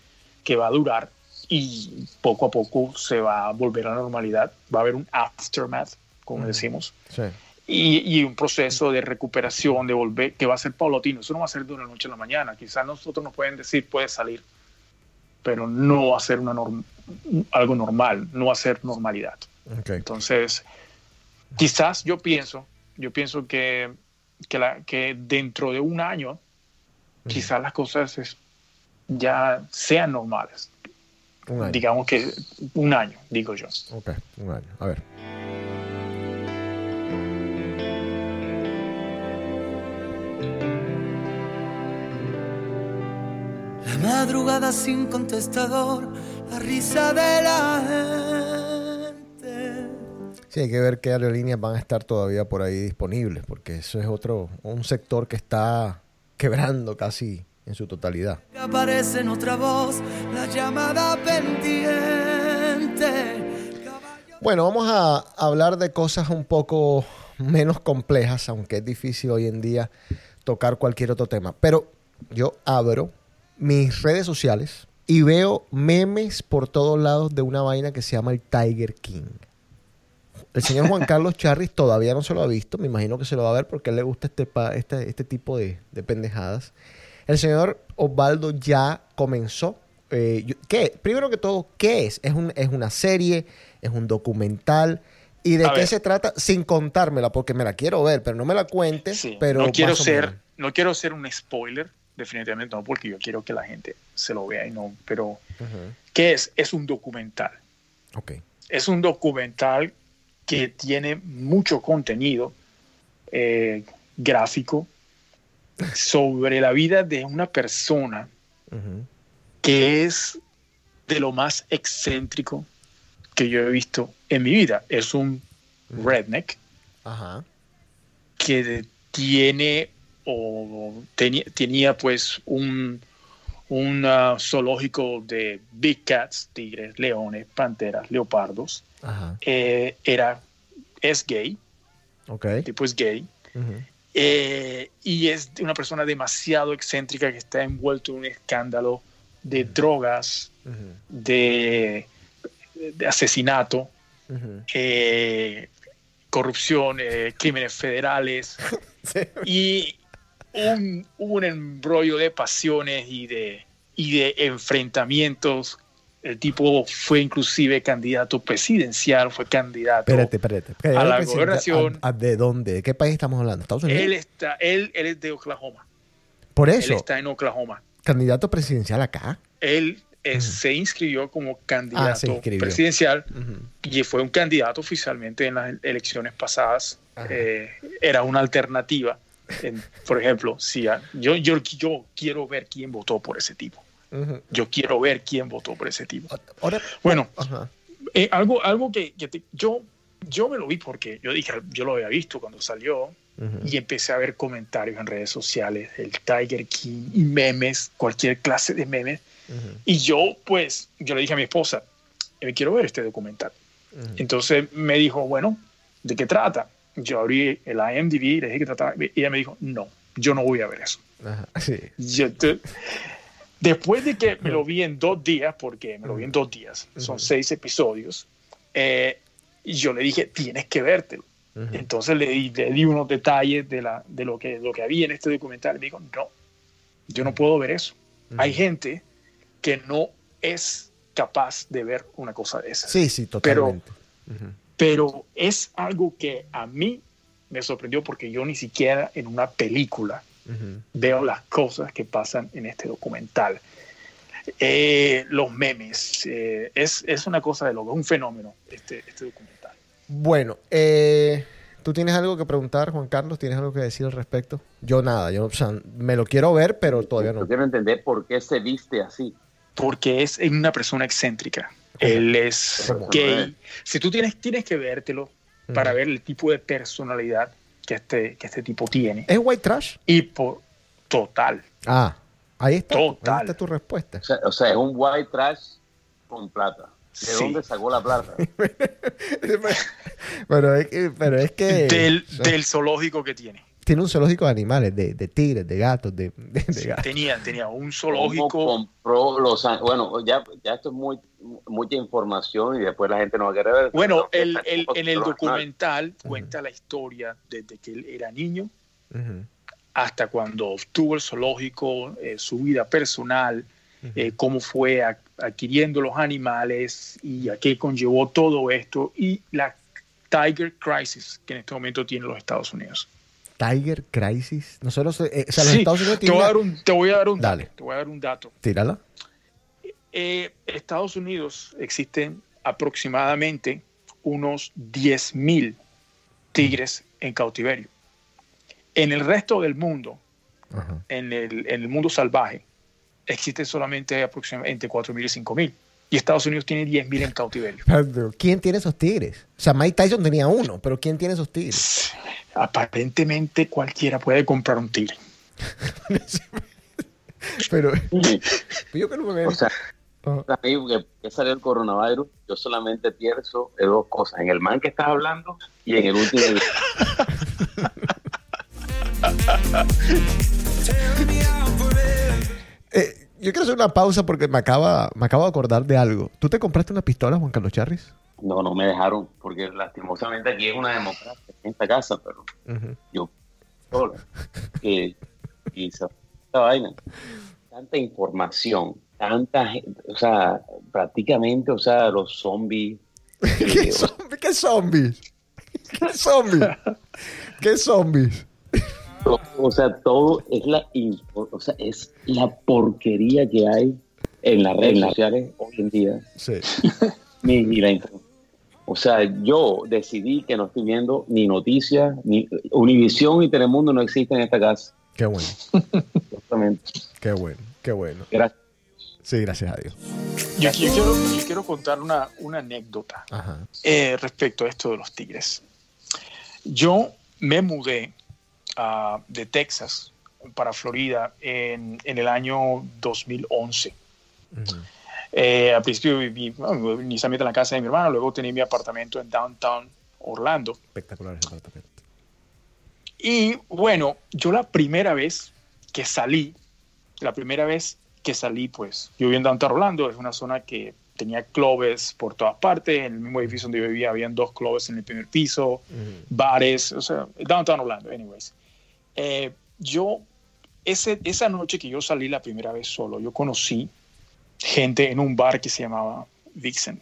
que va a durar y poco a poco se va a volver a la normalidad. Va a haber un aftermath, como decimos, Sí. y, y un proceso de recuperación, de volver, que va a ser paulatino. Eso no va a ser de una noche a la mañana. Quizás nosotros nos pueden decir, puede salir, pero no va a ser una norm- algo normal, no va a ser normalidad. Entonces, quizás yo pienso, yo pienso que, que, la- que dentro de un año, quizás las cosas es- ya sean normales. Un año. Digamos que un año, digo yo. Ok, un año. A ver. madrugada sin contestador, la risa de la gente. Sí, hay que ver qué aerolíneas van a estar todavía por ahí disponibles, porque eso es otro, un sector que está quebrando casi en su totalidad. Aparece en otra voz, la llamada pendiente. Bueno, vamos a hablar de cosas un poco menos complejas, aunque es difícil hoy en día tocar cualquier otro tema. Pero yo abro mis redes sociales y veo memes por todos lados de una vaina que se llama el Tiger King. El señor Juan Carlos Charris todavía no se lo ha visto, me imagino que se lo va a ver porque a él le gusta este, pa- este, este tipo de, de pendejadas. El señor Osvaldo ya comenzó. eh, yo- ¿Qué? Primero que todo, ¿qué es? ¿Es, un, ¿Es una serie? ¿Es un documental? ¿Y de A qué ver. se trata? Sin contármela, porque me la quiero ver, pero no me la cuentes. Sí, pero no quiero ser, no quiero ser un spoiler, definitivamente no, porque yo quiero que la gente se lo vea y no, pero Ujú. ¿qué es? Es un documental. Ok. Es un documental que tiene mucho contenido eh, gráfico sobre la vida de una persona que es de lo más excéntrico que yo he visto en mi vida. Es un redneck que tiene o tenía, tenía pues un, un ah, zoológico de big cats, tigres, leones, panteras, leopardos. Ajá. Eh, era, es gay, Ok. el tipo es gay, eh, y es una persona demasiado excéntrica que está envuelto en un escándalo de drogas, de, de asesinato, eh, corrupción, crímenes federales (laughs) Sí. y un, un embrollo de pasiones y de, y de enfrentamientos. El tipo fue inclusive candidato presidencial, fue candidato. Espérate, espérate. espérate. A la gobernación. ¿a- a ¿De dónde? ¿De qué país estamos hablando? ¿Estados Unidos? Él, está, él, él es de Oklahoma. Por Él eso, está en Oklahoma. candidato presidencial acá. Él eh, se inscribió como Ah, candidato inscribió. presidencial y fue un candidato oficialmente en las elecciones pasadas. Eh, era una alternativa. En- por ejemplo, si a- yo, yo, yo quiero ver quién votó por ese tipo. Ujú. Yo quiero ver quién votó por ese tipo. Ahora, Bueno, ajá. eh, algo, algo que, que te- yo, yo me lo vi porque yo dije, yo lo había visto cuando salió Ujú. y empecé a ver comentarios en redes sociales del Tiger King y memes, cualquier clase de memes. Y yo, pues, yo le dije a mi esposa, me quiero ver este documental. Entonces me dijo, bueno, ¿de qué trata? Yo abrí el IMDb, le dije que trataba, y ella me dijo, no, yo no voy a ver eso. Ajá. Sí. Yo te- después de que me lo vi en dos días, porque me lo vi en dos días, son seis episodios, eh, y yo le dije, tienes que vértelo. Entonces le di, le di unos detalles de, la, de lo, que, lo que había en este documental. Y me dijo, no, yo no puedo ver eso. Hay gente que no es capaz de ver una cosa de esas. Sí, sí, totalmente. Ujú. Pero es algo que a mí me sorprendió porque yo ni siquiera en una película Veo las cosas que pasan en este documental. Eh, los memes, eh, es, es una cosa de loco, es un fenómeno este, este documental. Bueno, eh, ¿tú tienes algo que preguntar, Juan Carlos? ¿Tienes algo que decir al respecto? Yo nada, yo o sea, me lo quiero ver, pero todavía no. Yo quiero entender por qué se viste así. Porque es una persona excéntrica. Él es gay. Si tú tienes, tienes que vértelo para ver el tipo de personalidad que este, que este tipo tiene. ¿Es white trash? Y por total. Ah, ahí está. tu- Total. Ahí está tu respuesta. O sea, o sea, es un white trash con plata. ¿De Sí. dónde sacó la plata? (laughs) pero, es que, pero es que Del, del zoológico que tiene. Tiene un zoológico de animales, de, de tigres, de gatos, de, de- de gatos. Tenía, tenía un ¿Cómo zoológico. compró los Bueno, ya, ya esto es muy, mucha información y después la gente no va a querer ver. Bueno, el, el- en el documental cuenta la historia desde que él era niño hasta cuando obtuvo el zoológico, eh, su vida personal, eh, cómo fue a- adquiriendo los animales y a qué conllevó todo esto y la Tiger Crisis que en este momento tiene los Estados Unidos. Tiger Crisis. Nosotros, eh, o sea, los Sí, Estados Unidos te, voy tienen... a dar un, te voy a dar un Dale. dato. Te voy a dar un dato. Tírala. Eh, Estados Unidos existen aproximadamente unos 10.000 tigres en cautiverio. En el resto del mundo, en el, en el mundo salvaje, existe solamente aproximadamente entre 4.000 y 5.000. Y Estados Unidos tiene 10.000 en cautiverio. Pero, ¿Quién tiene esos tigres? O sea, Mike Tyson tenía uno, pero ¿quién tiene esos tigres? Aparentemente cualquiera puede comprar un tigre. (laughs) Pero yo creo que... O sea, Ajá. a mí que, que salió el coronavirus, yo solamente pienso en dos cosas, en el man que estás hablando y en el último (laughs) yo quiero hacer una pausa porque me acaba, me acabo de acordar de algo. ¿Tú te compraste una pistola, Juan Carlos Charris? No, no me dejaron, porque lastimosamente aquí es una democracia en esta casa, pero yo solo. Y, y esa, esa vaina. Tanta información, tanta gente, o sea, prácticamente, o sea, los zombies. (laughs) ¿Qué, eh, zombi- qué zombies? ¿Qué zombies? ¿Qué zombies? O, o sea, todo es la o sea, es la porquería que hay en las redes sociales hoy en día. Sí. (laughs) Ni, ni la O sea, yo decidí que no estoy viendo ni noticias, ni Univisión y Telemundo no existen en esta casa. Qué bueno, (laughs) Justamente. qué bueno, qué bueno. Gracias. Sí, gracias a Dios. Yo, yo quiero, yo quiero contar una, una anécdota eh, respecto a esto de los tigres. Yo me mudé ah, de Texas para Florida en, en el año 2011. Ujú. Eh, al principio viví bueno, inicialmente en la casa de mi hermano, luego tenía mi apartamento en downtown Orlando. Espectacular ese apartamento. Y bueno, yo la primera vez que salí, la primera vez que salí, pues yo vivía en Downtown Orlando, es una zona que tenía clubes por todas partes, en el mismo edificio donde yo vivía habían dos clubes en el primer piso, bares, o sea, Downtown Orlando, anyways. Eh, yo, ese, esa noche que yo salí la primera vez solo, yo conocí gente en un bar que se llamaba Vixen.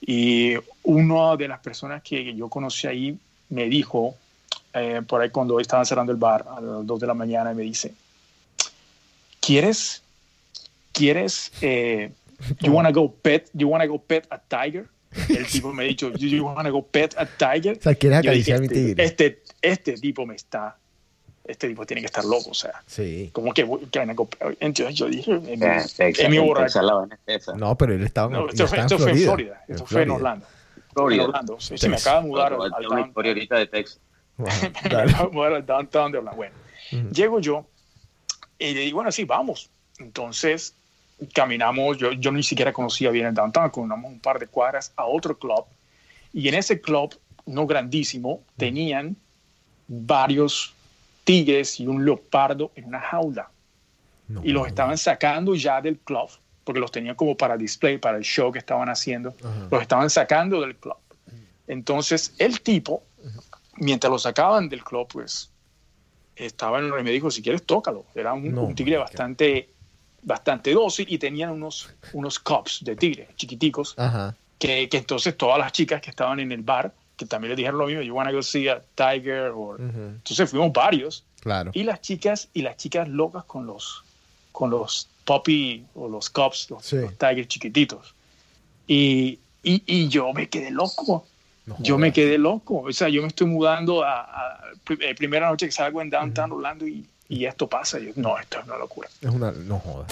Y una de las personas que yo conocí ahí me dijo, eh, por ahí cuando estaban cerrando el bar a las 2 de la mañana, y me dice, ¿quieres, quieres, eh, you wanna go pet, you wanna go pet a tiger? El tipo me ha dicho, you, you wanna go pet a tiger? O sea, ¿quieres acariciar a mi este, tigre? Este, este tipo me está, este tipo tiene que estar loco, o sea, Sí. como que, que van a go- entonces yo dije, en, mi- Texas, en mi en borracho. No, pero él estaba, No, esto, fue, estaba esto fue en Florida. Florida, esto fue en Florida. Orlando. Florida. En Orlando, sí, sí, me acaba de mudar al, al tengo una down- historia ahorita de Texas. (laughs) Me acabo de mudar al downtown de Orlando. Bueno, Ujú. llego yo y le digo, bueno, sí, vamos. Entonces caminamos, yo, yo ni siquiera conocía bien el downtown, caminamos un par de cuadras a otro club y en ese club, no grandísimo, tenían varios tigres y un leopardo en una jaula No, y los estaban sacando ya del club porque los tenían como para display, para el show que estaban haciendo, Ajá. los estaban sacando del club. Entonces el tipo, mientras lo sacaban del club, pues estaba en y me dijo, si quieres, tócalo. Era un, No, un tigre bastante, bastante dócil y tenían unos, unos cups de tigre chiquiticos Ajá. que, que entonces todas las chicas que estaban en el bar, que también le dijeron lo mismo, you wanna go see a tiger, or... Ujú. entonces fuimos varios Claro. y las chicas y las chicas locas con los con los puppy o los cubs los, Sí. los tigers chiquititos y, y, y yo me quedé loco No yo me quedé loco o sea yo me estoy mudando a, a- eh, primera noche que salgo en downtown Orlando y, y esto pasa yo no esto es una locura Es una... No jodas.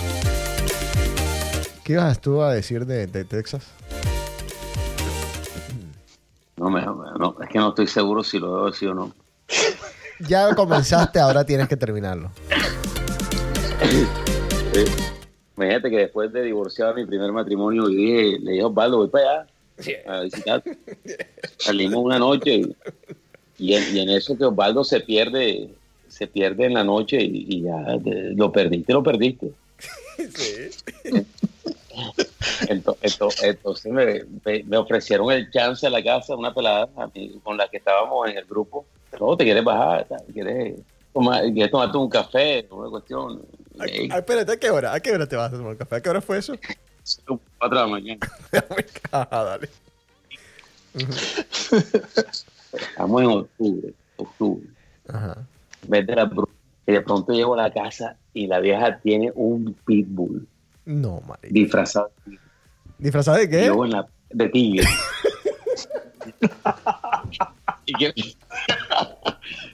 ¿Qué ibas tú a decir de, de Texas? No, me, no, es que no estoy seguro si lo debo decir o no. Ya comenzaste, ahora tienes que terminarlo. Sí. Imagínate que después de divorciar mi primer matrimonio, y dije, le dije a Osvaldo, voy para allá a visitar. Salimos una noche y, y en, y en eso que Osvaldo se pierde, se pierde en la noche y, y ya de- lo perdiste, lo perdiste. Ento- ento- Entonces me, me- me ofrecieron el chance a la casa, una pelada a mí, con la que estábamos en el grupo. No, te quieres bajar, quieres, tomar, quieres tomarte un café, una cuestión. Y- Ah, espérate, ¿a qué hora? ¿A qué hora te vas a tomar un café? ¿A qué hora fue eso? (laughs) cuatro de la mañana. (laughs) ah, dale. Estamos en octubre, octubre. Ajá. Vete a la y de pronto llego a la casa y la vieja tiene un pitbull No, marica. disfrazado ¿Disfrazado de qué? yo en la, de tigre. (laughs) y, que,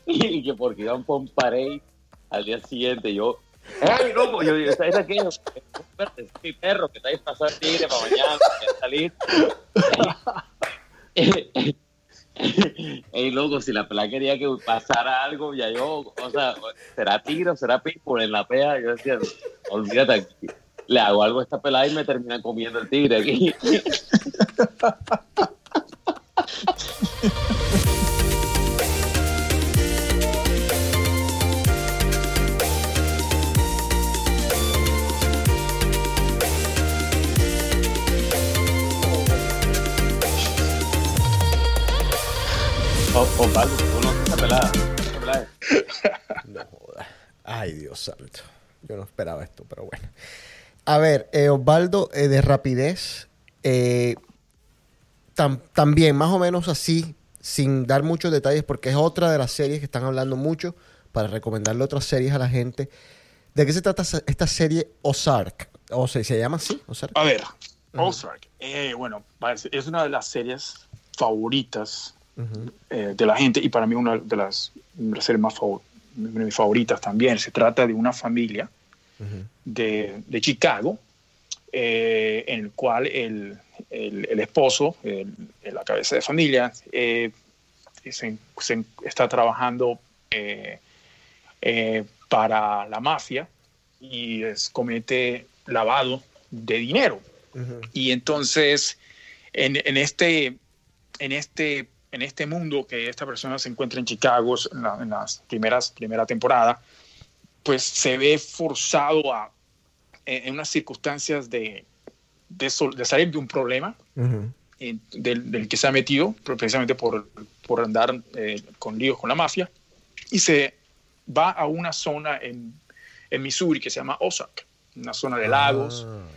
y que porque iban por un parade al día siguiente yo ¡Ay, loco! Yo digo, ¿es aquello? Espérate, es mi perro que está disfrazado de tigre para mañana, para salir. (laughs) Ey, loco, si la pelada quería que pasara algo, ya yo, o sea, será tigre o será pitbull en la pea. Yo decía, olvídate, aquí. Le hago algo a esta pelada y me termina comiendo el tigre aquí. Oh, Osvaldo, tú no esta pelada. Esta pelada. No joda. Ay, Dios santo. Yo no esperaba esto, pero bueno. A ver, eh, Osvaldo, eh, de rapidez. eh, tam- también, más o menos así, sin dar muchos detalles, porque es otra de las series que están hablando mucho, para recomendarle otras series a la gente. ¿De qué se trata esta serie Ozark? ¿O se, se llama así? Ozark. A ver, Ozark, eh, bueno, es una de las series favoritas de la gente y para mí una de las, de las series más favor- de mis favoritas también. Se trata de una familia De, de Chicago eh, en el cual el, el- el esposo, el- la cabeza de familia, eh, se, se está trabajando eh, para la mafia y es- comete lavado de dinero. Y entonces, en, en este, en, este, en este mundo que esta persona se encuentra en Chicago en, la- en las primeras primera temporada, pues se ve forzado a, en, unas circunstancias de, de, sol- de salir de un problema Ujú. eh, del, del que se ha metido, precisamente por, por andar eh, con líos con la mafia, y se va a una zona en, en Missouri que se llama Ozark, una zona de lagos. Ah,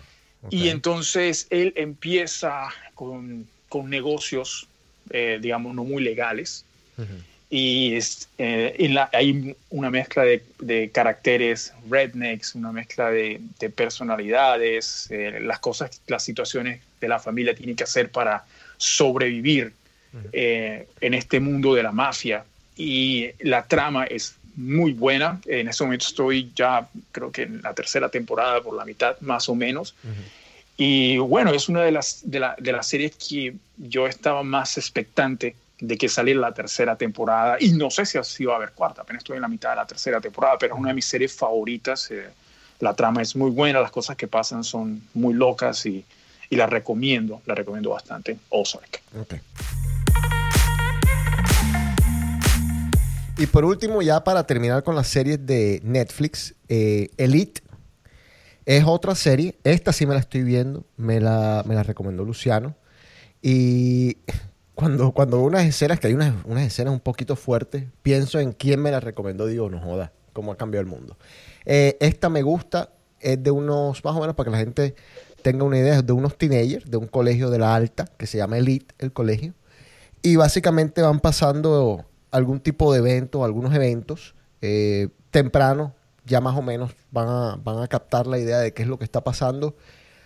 ok. Y entonces él empieza con, con negocios, eh, digamos, no muy legales. Ujú. Y es, eh, en la- hay una mezcla de, de caracteres rednecks, una mezcla de, de personalidades, eh, las cosas, las situaciones que la familia tiene que hacer para sobrevivir eh, en este mundo de la mafia. Y la trama es muy buena. En este momento estoy ya, creo que en la tercera temporada, por la mitad más o menos. Y bueno, es una de las, de, la- de las series que yo estaba más expectante de que saliera la tercera temporada. Y no sé si así va a haber cuarta, apenas estoy en la mitad de la tercera temporada, pero es una de mis series favoritas. eh, la trama es muy buena, las cosas que pasan son muy locas y, y la recomiendo, la recomiendo bastante. Ozark. Ok. Y por último, ya para terminar con las series de Netflix, eh, Elite es otra serie. Esta sí me la estoy viendo. Me la, me la recomendó Luciano. Y cuando, cuando veo unas escenas, que hay unas, unas escenas un poquito fuertes, pienso en quién me la recomendó. Digo, no joda, cómo ha cambiado el mundo. Eh, esta me gusta. Es de unos, más o menos, para que la gente tenga una idea, es de unos teenagers, de un colegio de la alta, que se llama Elite, el colegio. Y básicamente van pasando algún tipo de evento, algunos eventos eh, temprano, ya más o menos van van a captar la idea de qué es lo que está pasando.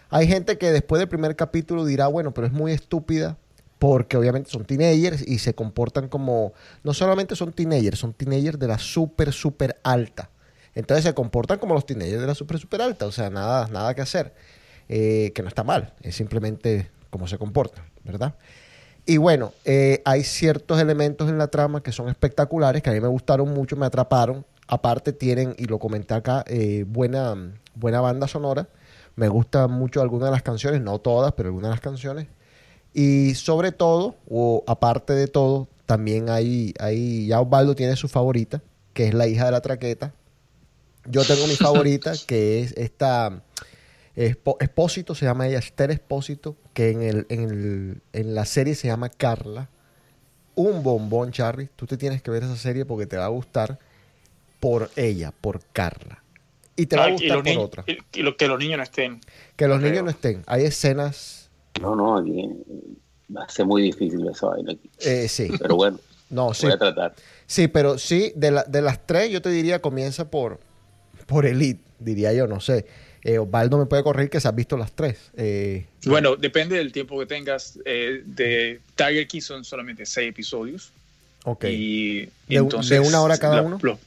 Hay gente que después del primer capítulo dirá, bueno, pero es muy estúpida, porque obviamente son teenagers y se comportan como, no solamente son teenagers, son teenagers de la súper, súper alta. Entonces se comportan como los teenagers de la súper, súper alta, o sea, nada, nada que hacer, eh, que no está mal, es simplemente cómo se comportan, ¿verdad? Y bueno, eh, hay ciertos elementos en la trama que son espectaculares, que a mí me gustaron mucho, me atraparon. Aparte tienen, y lo comenté acá, eh, buena, buena banda sonora. Me gustan mucho algunas de las canciones, no todas, pero algunas de las canciones. Y sobre todo, o aparte de todo, también hay, hay, ya Osvaldo tiene su favorita, que es la hija de la traqueta. Yo tengo mi favorita, (laughs) que es esta Espósito, se llama ella Esther Espósito, que en, el, en, el- en la serie se llama Carla. Un bombón, Charlie. Tú te tienes que ver esa serie porque te va a gustar por ella, por Carla. Y te va a Ah, gustar por niños- otra. y- y lo- que los niños no estén. Que los creo. niños no estén. Hay escenas. No, no, aquí va a ser muy difícil esa vaina aquí. eh, sí. Pero bueno, No, sí. voy a tratar. Sí, pero sí, de, la- de las tres, yo te diría comienza por, por Elite, diría yo, no sé. Eh, Osvaldo me puede corregir que se has visto las tres. Eh, Bueno, depende del tiempo que tengas. eh, de Tiger King son solamente seis episodios. ok. Y, y De un- de una hora cada la- uno? lo-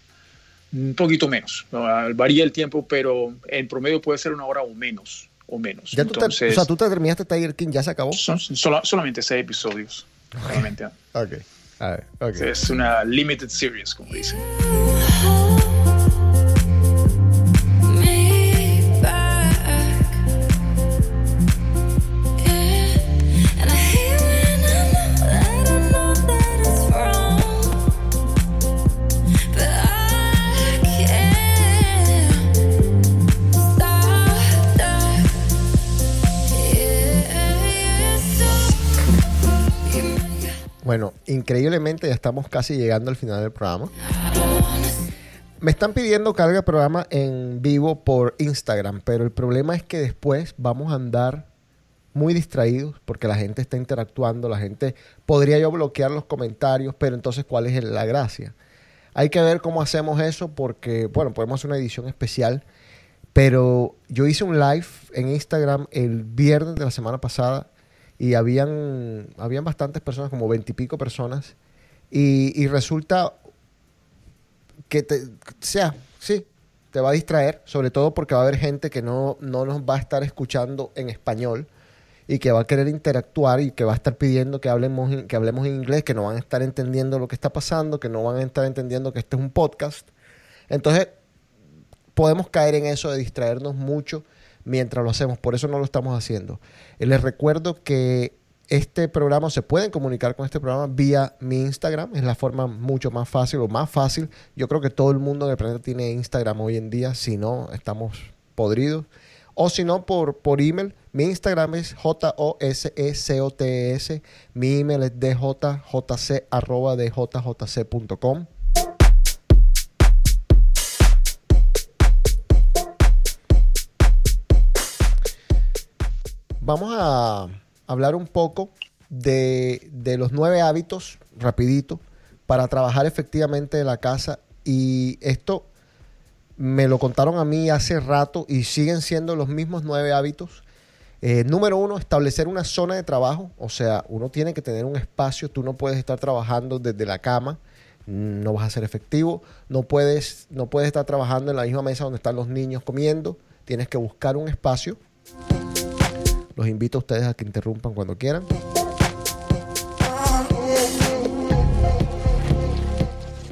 un poquito menos. ¿no? Varía el tiempo, pero en promedio puede ser una hora o menos. O menos. Ya tú te, Entonces, o sea, tú te terminaste Tiger King, ya se acabó. son sola- solamente seis episodios. Solamente. Ok. A ver, ok. Es una limited series, como dicen. Bueno, increíblemente ya estamos casi llegando al final del programa. Me están pidiendo carga de programa en vivo por Instagram, pero el problema es que después vamos a andar muy distraídos porque la gente está interactuando, la gente podría yo bloquear los comentarios, pero entonces ¿cuál es la gracia? Hay que ver cómo hacemos eso porque, bueno, podemos hacer una edición especial, pero yo hice un live en Instagram el viernes de la semana pasada y habían, habían bastantes personas, como veintipico personas, y, y resulta que te, sea, sí, te va a distraer, sobre todo porque va a haber gente que no, no nos va a estar escuchando en español y que va a querer interactuar y que va a estar pidiendo que hablemos, que hablemos en inglés, que no van a estar entendiendo lo que está pasando, que no van a estar entendiendo que este es un podcast. Entonces, podemos caer en eso de distraernos mucho mientras lo hacemos. Por eso no lo estamos haciendo. Eh, Les recuerdo que este programa, se pueden comunicar con este programa vía mi Instagram. Es la forma mucho más fácil o más fácil. Yo creo que todo el mundo en el planeta tiene Instagram hoy en día. Si no, estamos podridos. O si no, por, por email. Mi Instagram es J-O-S-E-C-O-T-S. E Mi email es djjc.com. Vamos a hablar un poco de, los nueve hábitos, rapidito, para trabajar efectivamente en la casa. Y esto me lo contaron a mí hace rato y siguen siendo los mismos nueve hábitos. Eh, número uno, establecer una zona de trabajo. O sea, uno tiene que tener un espacio. Tú no puedes estar trabajando desde la cama. No vas a ser efectivo. No puedes, no puedes estar trabajando en la misma mesa donde están los niños comiendo. Tienes que buscar un espacio. Los invito a ustedes a que interrumpan cuando quieran.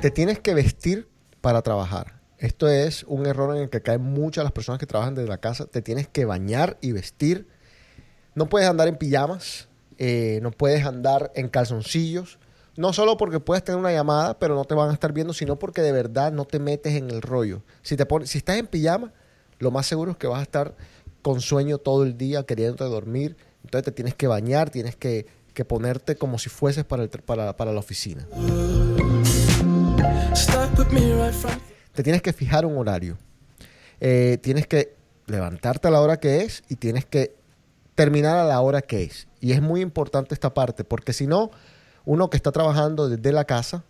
Te tienes que vestir para trabajar. Esto es un error en el que caen muchas las personas que trabajan desde la casa. Te tienes que bañar y vestir. No puedes andar en pijamas. eh, no puedes andar en calzoncillos. No solo porque puedes tener una llamada, pero no te van a estar viendo, sino porque de verdad no te metes en el rollo. Si, te pones, si estás en pijama, lo más seguro es que vas a estar con sueño todo el día, queriendo dormir. Entonces te tienes que bañar, tienes que, que ponerte como si fueses para, el para, para la oficina. Te tienes que fijar un horario. Eh, tienes que levantarte a la hora que es y tienes que terminar a la hora que es. Y es muy importante esta parte, porque si no, uno que está trabajando desde la casa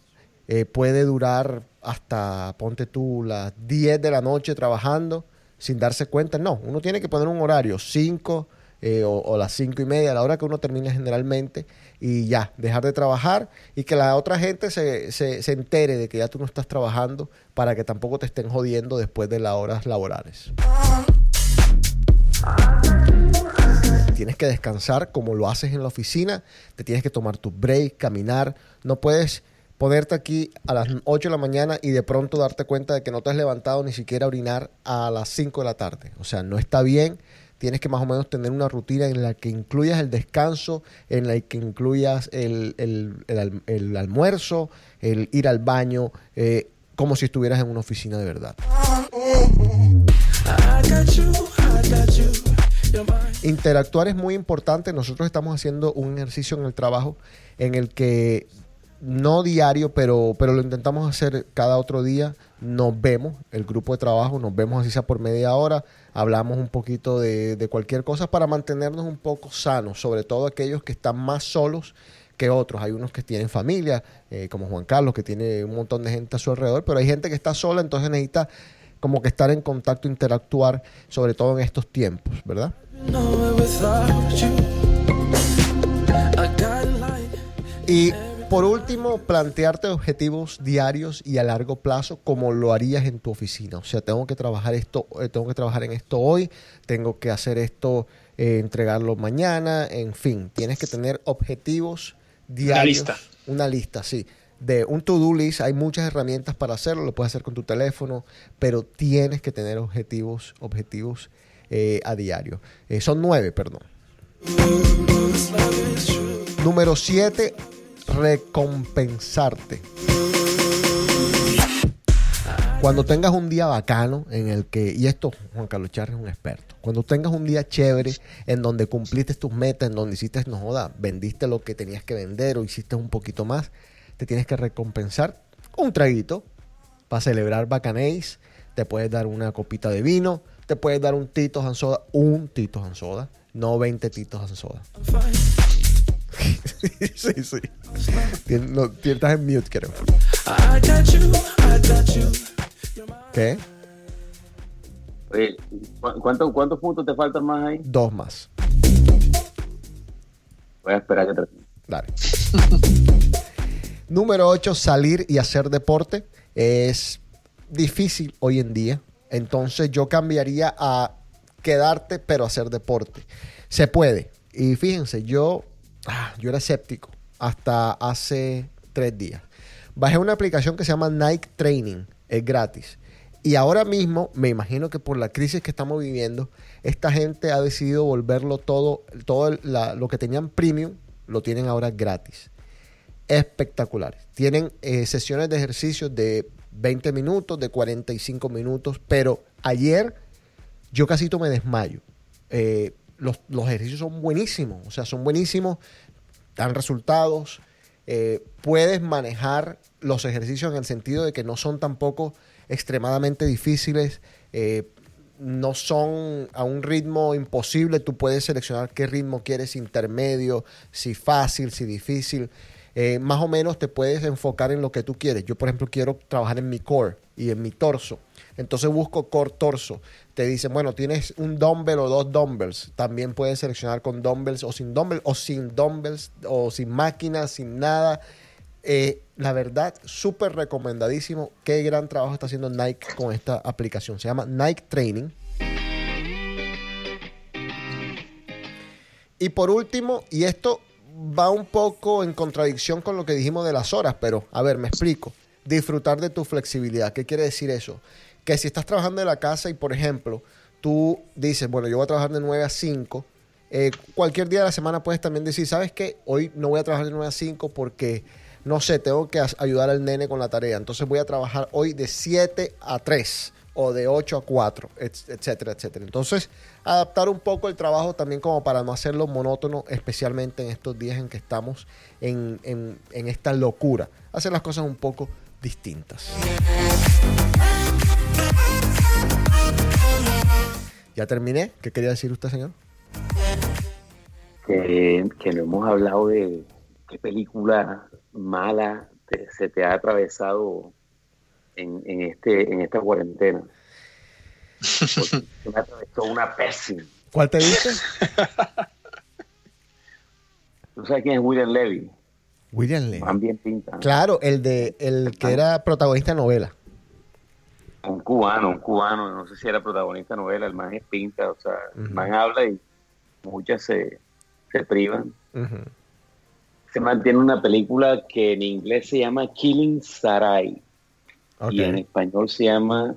eh, puede durar hasta, ponte tú, las 10 de la noche trabajando sin darse cuenta. No, uno tiene que poner un horario, 5 eh, o, las 5 y media, la hora que uno termine generalmente, y ya, dejar de trabajar y que la otra gente se, se, se entere de que ya tú no estás trabajando para que tampoco te estén jodiendo después de las horas laborales. Tienes que descansar como lo haces en la oficina, te tienes que tomar tu break, caminar, no puedes ponerte aquí a las 8 de la mañana y de pronto darte cuenta de que no te has levantado ni siquiera a orinar a las 5 de la tarde. O sea, no está bien. Tienes que más o menos tener una rutina en la que incluyas el descanso, en la que incluyas el, el- el alm- el almuerzo, el ir al baño, eh, como si estuvieras en una oficina de verdad. Interactuar es muy importante. Nosotros estamos haciendo un ejercicio en el trabajo en el que no diario, pero, pero lo intentamos hacer cada otro día. Nos vemos, el grupo de trabajo, nos vemos así sea por media hora, hablamos un poquito de, de cualquier cosa para mantenernos un poco sanos, sobre todo aquellos que están más solos que otros. Hay unos que tienen familia, eh, como Juan Carlos, que tiene un montón de gente a su alrededor, pero hay gente que está sola, entonces necesita como que estar en contacto, interactuar, sobre todo en estos tiempos, ¿verdad? Y por último, plantearte objetivos diarios y a largo plazo como lo harías en tu oficina. O sea, tengo que trabajar esto, eh, tengo que trabajar en esto hoy, tengo que hacer esto, eh, entregarlo mañana, en fin, tienes que tener objetivos diarios. lista. Una lista, sí. De un to-do list, hay muchas herramientas para hacerlo, lo puedes hacer con tu teléfono, pero tienes que tener objetivos, objetivos eh, a diario. Eh, son nueve, perdón. Número 7, recompensarte. Cuando tengas un día bacano en el que, y esto Juan Carlos Charri es un experto, cuando tengas un día chévere en donde cumpliste tus metas, en donde hiciste, no joda, vendiste lo que tenías que vender o hiciste un poquito más, te tienes que recompensar un traguito para celebrar bacanéis, te puedes dar una copita de vino, te puedes dar un Tito and Soda, un Tito and Soda, no 20 Titos and Soda. (laughs) sí, sí. Tien- no, estás en mute, creo. ¿Qué? Oye, ¿cu- cuánto- ¿cuántos puntos te faltan más ahí? Dos más. Voy a esperar que termine. Dale. (laughs) Número 8, salir y hacer deporte. Es difícil hoy en día. Entonces yo cambiaría a quedarte pero hacer deporte. Se puede. Y fíjense, yo, ah, yo era escéptico hasta hace tres días. Bajé una aplicación que se llama Nike Training. Es gratis. Y ahora mismo, me imagino que por la crisis que estamos viviendo, esta gente ha decidido volverlo todo, todo lo que tenían premium, lo tienen ahora gratis. Espectaculares. Tienen eh, sesiones de ejercicios de 20 minutos, de 45 minutos, pero ayer yo casi me desmayo. Eh, los, los ejercicios son buenísimos, o sea, son buenísimos, dan resultados. eh, puedes manejar los ejercicios en el sentido de que no son tampoco extremadamente difíciles, eh, no son a un ritmo imposible, tú puedes seleccionar qué ritmo quieres, intermedio, si fácil, si difícil. Eh, más o menos te puedes enfocar en lo que tú quieres. Yo, por ejemplo, quiero trabajar en mi core y en mi torso. Entonces busco core torso. Te dicen, bueno, tienes un dumbbell o dos dumbbells. También puedes seleccionar con dumbbells o sin dumbbells o sin dumbbells o sin máquinas, sin nada. Eh, la verdad, súper recomendadísimo. Qué gran trabajo está haciendo Nike con esta aplicación. Se llama Nike Training. Y por último, y esto va un poco en contradicción con lo que dijimos de las horas, pero a ver, me explico. Disfrutar de tu flexibilidad. ¿Qué quiere decir eso? Que si estás trabajando en la casa y, por ejemplo, tú dices, bueno, yo voy a trabajar de 9 a 5, eh, cualquier día de la semana puedes también decir, ¿sabes qué? Hoy no voy a trabajar de 9 a 5 porque, no sé, tengo que ayudar al nene con la tarea. Entonces voy a trabajar hoy de 7 a 3 o de 8 a 4, et- etcétera, etcétera. Entonces, adaptar un poco el trabajo también como para no hacerlo monótono, especialmente en estos días en que estamos en, en- en esta locura. Hacer las cosas un poco distintas. Ya terminé. ¿Qué quería decir usted, señor? Que, que no hemos hablado de qué película mala te- se te ha atravesado en, en este, en esta cuarentena. Porque (laughs) se me atravesó una pésima. ¿Cuál te viste? (laughs) ¿Tú sabes quién es William Levy? William Levy. Van bien pinta. Claro, el de el que era protagonista de novela. Un cubano, un cubano, no sé si era protagonista de novela, el man es pinta, o sea, el Ujú. man habla y muchas se, se privan. Se mantiene una película que en inglés se llama Killing Sarai y en español se llama,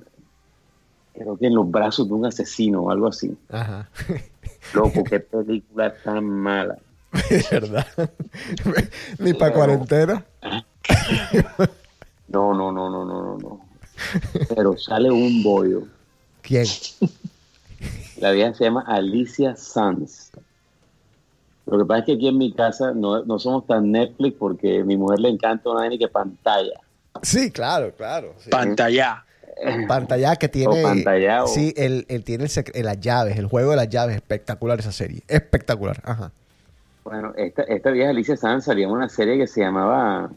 creo que en los brazos de un asesino o algo así. Ajá. (laughs) Loco, qué película tan mala. De verdad. (laughs) Ni para cuarentena. (laughs) No, no, no, no, no, no, no. Pero sale un bollo. ¿Quién? (laughs) La vieja se llama Alicia Sanz. Lo que pasa es que aquí en mi casa no, no somos tan Netflix porque a mi mujer le encanta una vaina que pantalla. Sí, claro, claro. sí. Pantalla. Pantalla que tiene. O pantalla o- Sí, él, él tiene el eh, las llaves, el juego de las llaves. Espectacular esa serie. Espectacular. Ajá. Bueno, esta, esta vieja Alicia Sanz salía en una serie que se llamaba.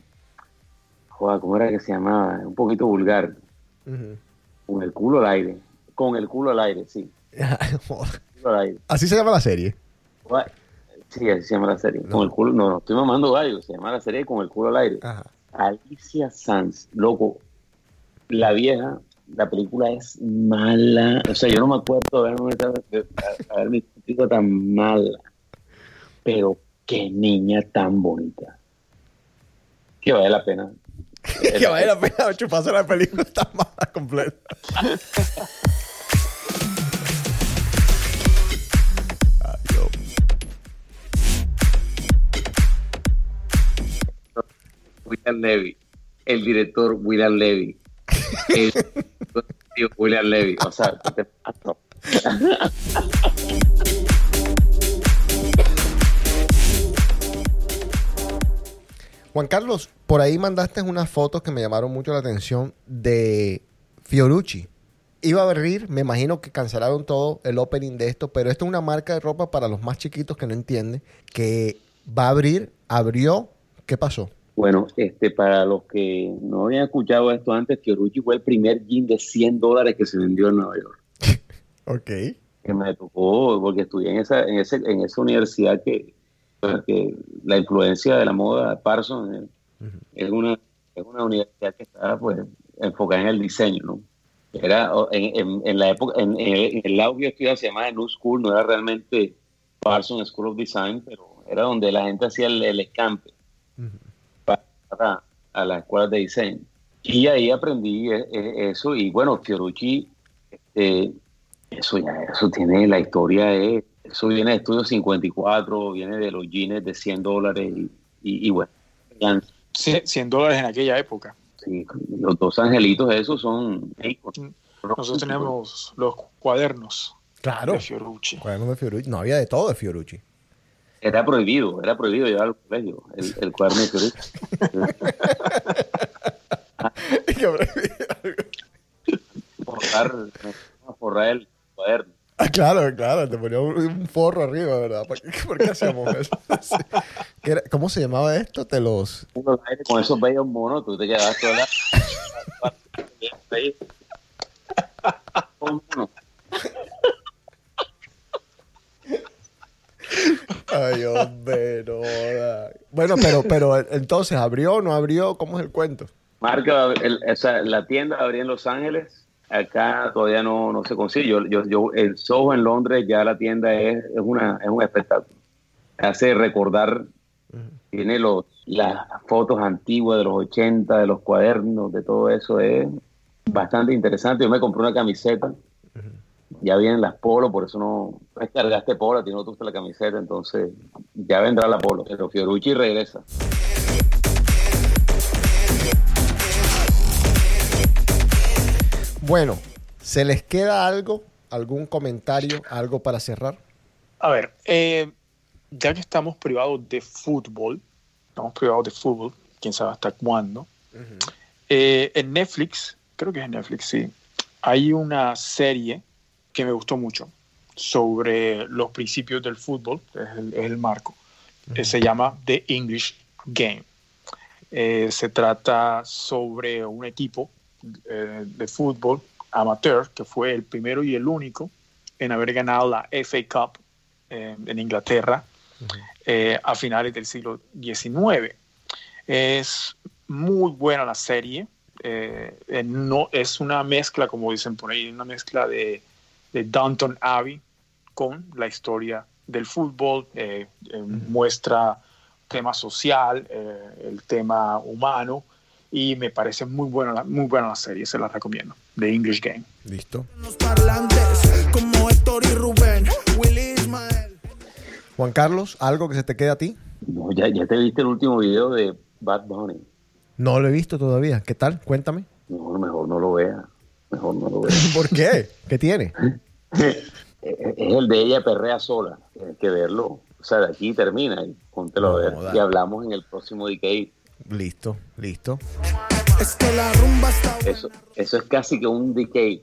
Joder, ¿cómo era que se llamaba? Un poquito vulgar. Con el culo al aire. Con el culo al aire, sí. (laughs) Culo al aire. Así se llama la serie. Sí, así se llama la serie. No. Con el culo, no, no estoy mamando gallo, se llama la serie Con el culo al aire. Ajá. Alicia Sanz, loco, la vieja, la película es mala. O sea, yo no me acuerdo de haberme, de haberme visto tan mala. Pero qué niña tan bonita. Que vale la pena. (laughs) que vale la pena chuparse la película está mala completa. William Levy, el director William Levy, el tío William Levy, o sea, ¿qué te pasa? Juan Carlos, por ahí mandaste unas fotos que me llamaron mucho la atención de Fiorucci. Iba a abrir, me imagino que cancelaron todo el opening de esto, pero esto es una marca de ropa para los más chiquitos que no entienden, que va a abrir, abrió, ¿qué pasó? Bueno, este, para los que no habían escuchado esto antes, Fiorucci fue el primer jean de 100 dólares que se vendió en Nueva York. (laughs) Ok. que me tocó porque estudié en esa en ese en esa universidad que, que la influencia de la moda Parsons es una es una universidad que está pues enfocada en el diseño no era en, en- en la época en, en el lado que yo estudiaba se llamaba New School no era realmente Parsons School of Design pero era donde la gente hacía el, el escampe para a las escuelas de diseño. Y ahí aprendí eh, eh, eso y bueno Fiorucci este, eso ya, eso tiene la historia, es, eso viene de Estudio 54, viene de los jeans de 100 dólares y, y, y bueno, 100 dólares en aquella época. sí, los dos angelitos esos son íconos. Nosotros tenemos los cuadernos Claro. de Fiorucci. Cuaderno de Fiorucci. No había de todo de Fiorucci. Era prohibido, era prohibido llevar al colegio el, el cuaderno de Fiorucci. (laughs) Forrar, forrar el cuaderno. Ah, (laughs) claro, claro, te ponía un, un forro arriba, ¿verdad? ¿Por qué, por qué hacíamos eso? (laughs) Sí. ¿Qué era- ¿Cómo se llamaba esto? Te los... Con esos bellos monos, tú te quedas toda la... Ay, hombre, no. Bueno, pero, pero entonces, ¿abrió o no abrió? ¿Cómo es el cuento? Marca, el- o sea, la tienda abría en Los Ángeles, acá todavía no, no se consigue. Yo, yo, yo- el Soho en Londres ya la tienda es, es, una, es un espectáculo. Hace recordar, tiene los, las fotos antiguas de los 80, de los cuadernos, de todo eso, es bastante interesante. Yo me compré una camiseta, ya vienen las polos, por eso no descargaste polo, a ti no te gusta la camiseta, entonces ya vendrá la polo. Pero Fiorucci regresa. Bueno, ¿se les queda algo? ¿Algún comentario? ¿Algo para cerrar? A ver, eh, ya que estamos privados de fútbol, estamos privados de fútbol, quién sabe hasta cuándo, eh, en Netflix, creo que es en Netflix, sí, hay una serie que me gustó mucho sobre los principios del fútbol, es el, es el marco, Eh, se llama The English Game. Eh, se trata sobre un equipo eh, de fútbol amateur que fue el primero y el único en haber ganado la FA Cup eh, en Inglaterra eh, a finales del siglo XIX. Es muy buena la serie. no, es una mezcla, como dicen por ahí, una mezcla de, de Downton Abbey con la historia del fútbol. eh, eh, Muestra tema social, el tema humano. Y me parece muy buena, la- muy buena la serie, se la recomiendo. The English Game. Listo. Los parlantes, como Héctor y Rubén, Willy Ismael. Juan Carlos, ¿algo que se te quede a ti? No, ya, ya te viste el último video de Bad Bunny. No lo he visto todavía. ¿Qué tal? Cuéntame. No, mejor no lo vea. Mejor no lo vea. (laughs) ¿Por qué? ¿Qué tiene? (laughs) es el de ella perrea sola. Tienes que verlo. O sea, de aquí termina y póntelo a ver. No. Y hablamos en el próximo DK. Listo, listo. Es que la rumba está Eso, eso es casi que un DK.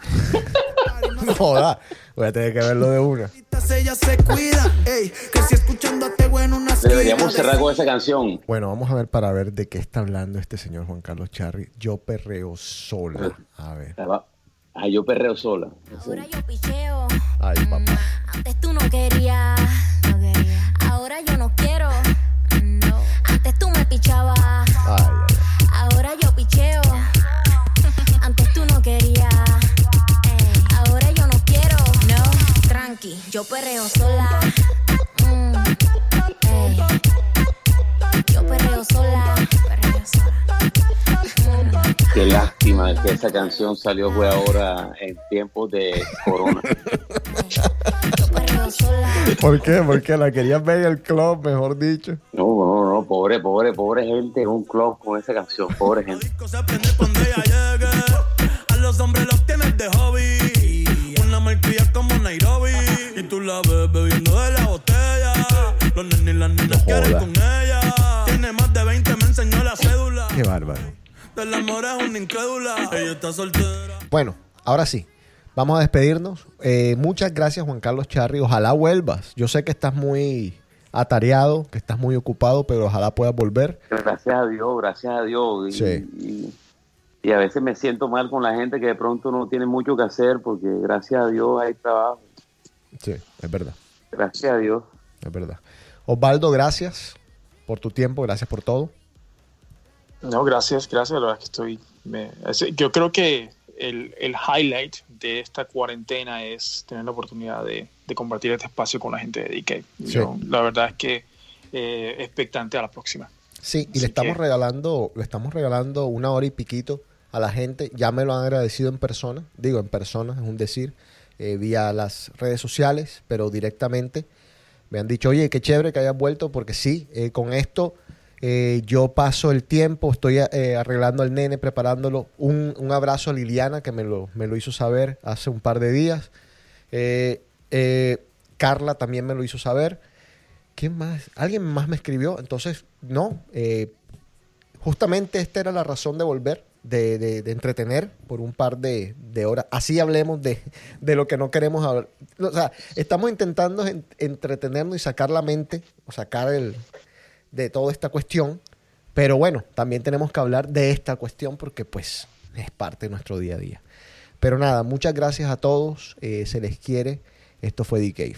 (laughs) No joda. Voy a tener que verlo de una. Deberíamos cerrar con esa canción. Bueno, vamos a ver para ver de qué está hablando este señor Juan Carlos Charri. Yo perreo sola. A ver. Ah, yo perreo sola. Ahora yo picheo. Ay, papá. Antes tú no querías. No quería. Ahora yo no quiero. Ay, ay, ay. Ahora yo picheo. Antes tú no querías. Ey, Ahora yo no quiero. No. Tranqui, yo perreo sola. Mm, ey. Yo perreo sola. Perreo sola. Qué lástima que esa canción salió fue ahora en tiempos de corona. Yo perreo sola. ¿Por qué? Porque la querías ver en el club, mejor dicho. No, pobre, pobre, pobre gente en un club con esa canción, pobre gente. disco se prende cuando ella llegue. A los hombres los tienes de hobby. Una malcria como Nairobi. Y tú la ves bebiendo de la botella. Los nenes y las nenas No quieren con ella. Tiene más de 20, me enseñó la cédula. Qué bárbaro. Del amor es una incrédula. Ella está soltera. Bueno, ahora sí. Vamos a despedirnos. Eh, muchas gracias, Juan Carlos Charri. Ojalá vuelvas. Yo sé que estás muy atareado, que estás muy ocupado, pero ojalá puedas volver. Gracias a Dios, gracias a Dios. Y, Sí. y- y a veces me siento mal con la gente que de pronto no tiene mucho que hacer porque gracias a Dios hay trabajo. Sí, es verdad. Gracias a Dios. Es verdad. Osvaldo, gracias por tu tiempo, gracias por todo. No, gracias, gracias. La verdad es que estoy. me- es- yo creo que el, el highlight de esta cuarentena es tener la oportunidad de, de compartir este espacio con la gente de DK. Yo, la verdad es que eh, expectante a la próxima. Sí, y Así le estamos que- regalando, le estamos regalando una hora y piquito a la gente. Ya me lo han agradecido en persona, digo en persona, es un decir, eh, vía las redes sociales, pero directamente me han dicho, oye, qué chévere que hayas vuelto, porque sí, eh, con esto eh, yo paso el tiempo, estoy eh, arreglando al nene, preparándolo. Un, un abrazo a Liliana, que me lo, me lo hizo saber hace un par de días. Eh, Carla también me lo hizo saber. ¿Quién más? Alguien más me escribió. Entonces, no. justamente esta era la razón de volver, de, de- entretener por un par de, de horas. Así hablemos de, de lo que no queremos hablar. O sea, estamos intentando en- entretenernos y sacar la mente, o sacar el de toda esta cuestión. Pero bueno, también tenemos que hablar de esta cuestión porque pues es parte de nuestro día a día. Pero nada, muchas gracias a todos. eh, se les quiere. Esto fue The Cave.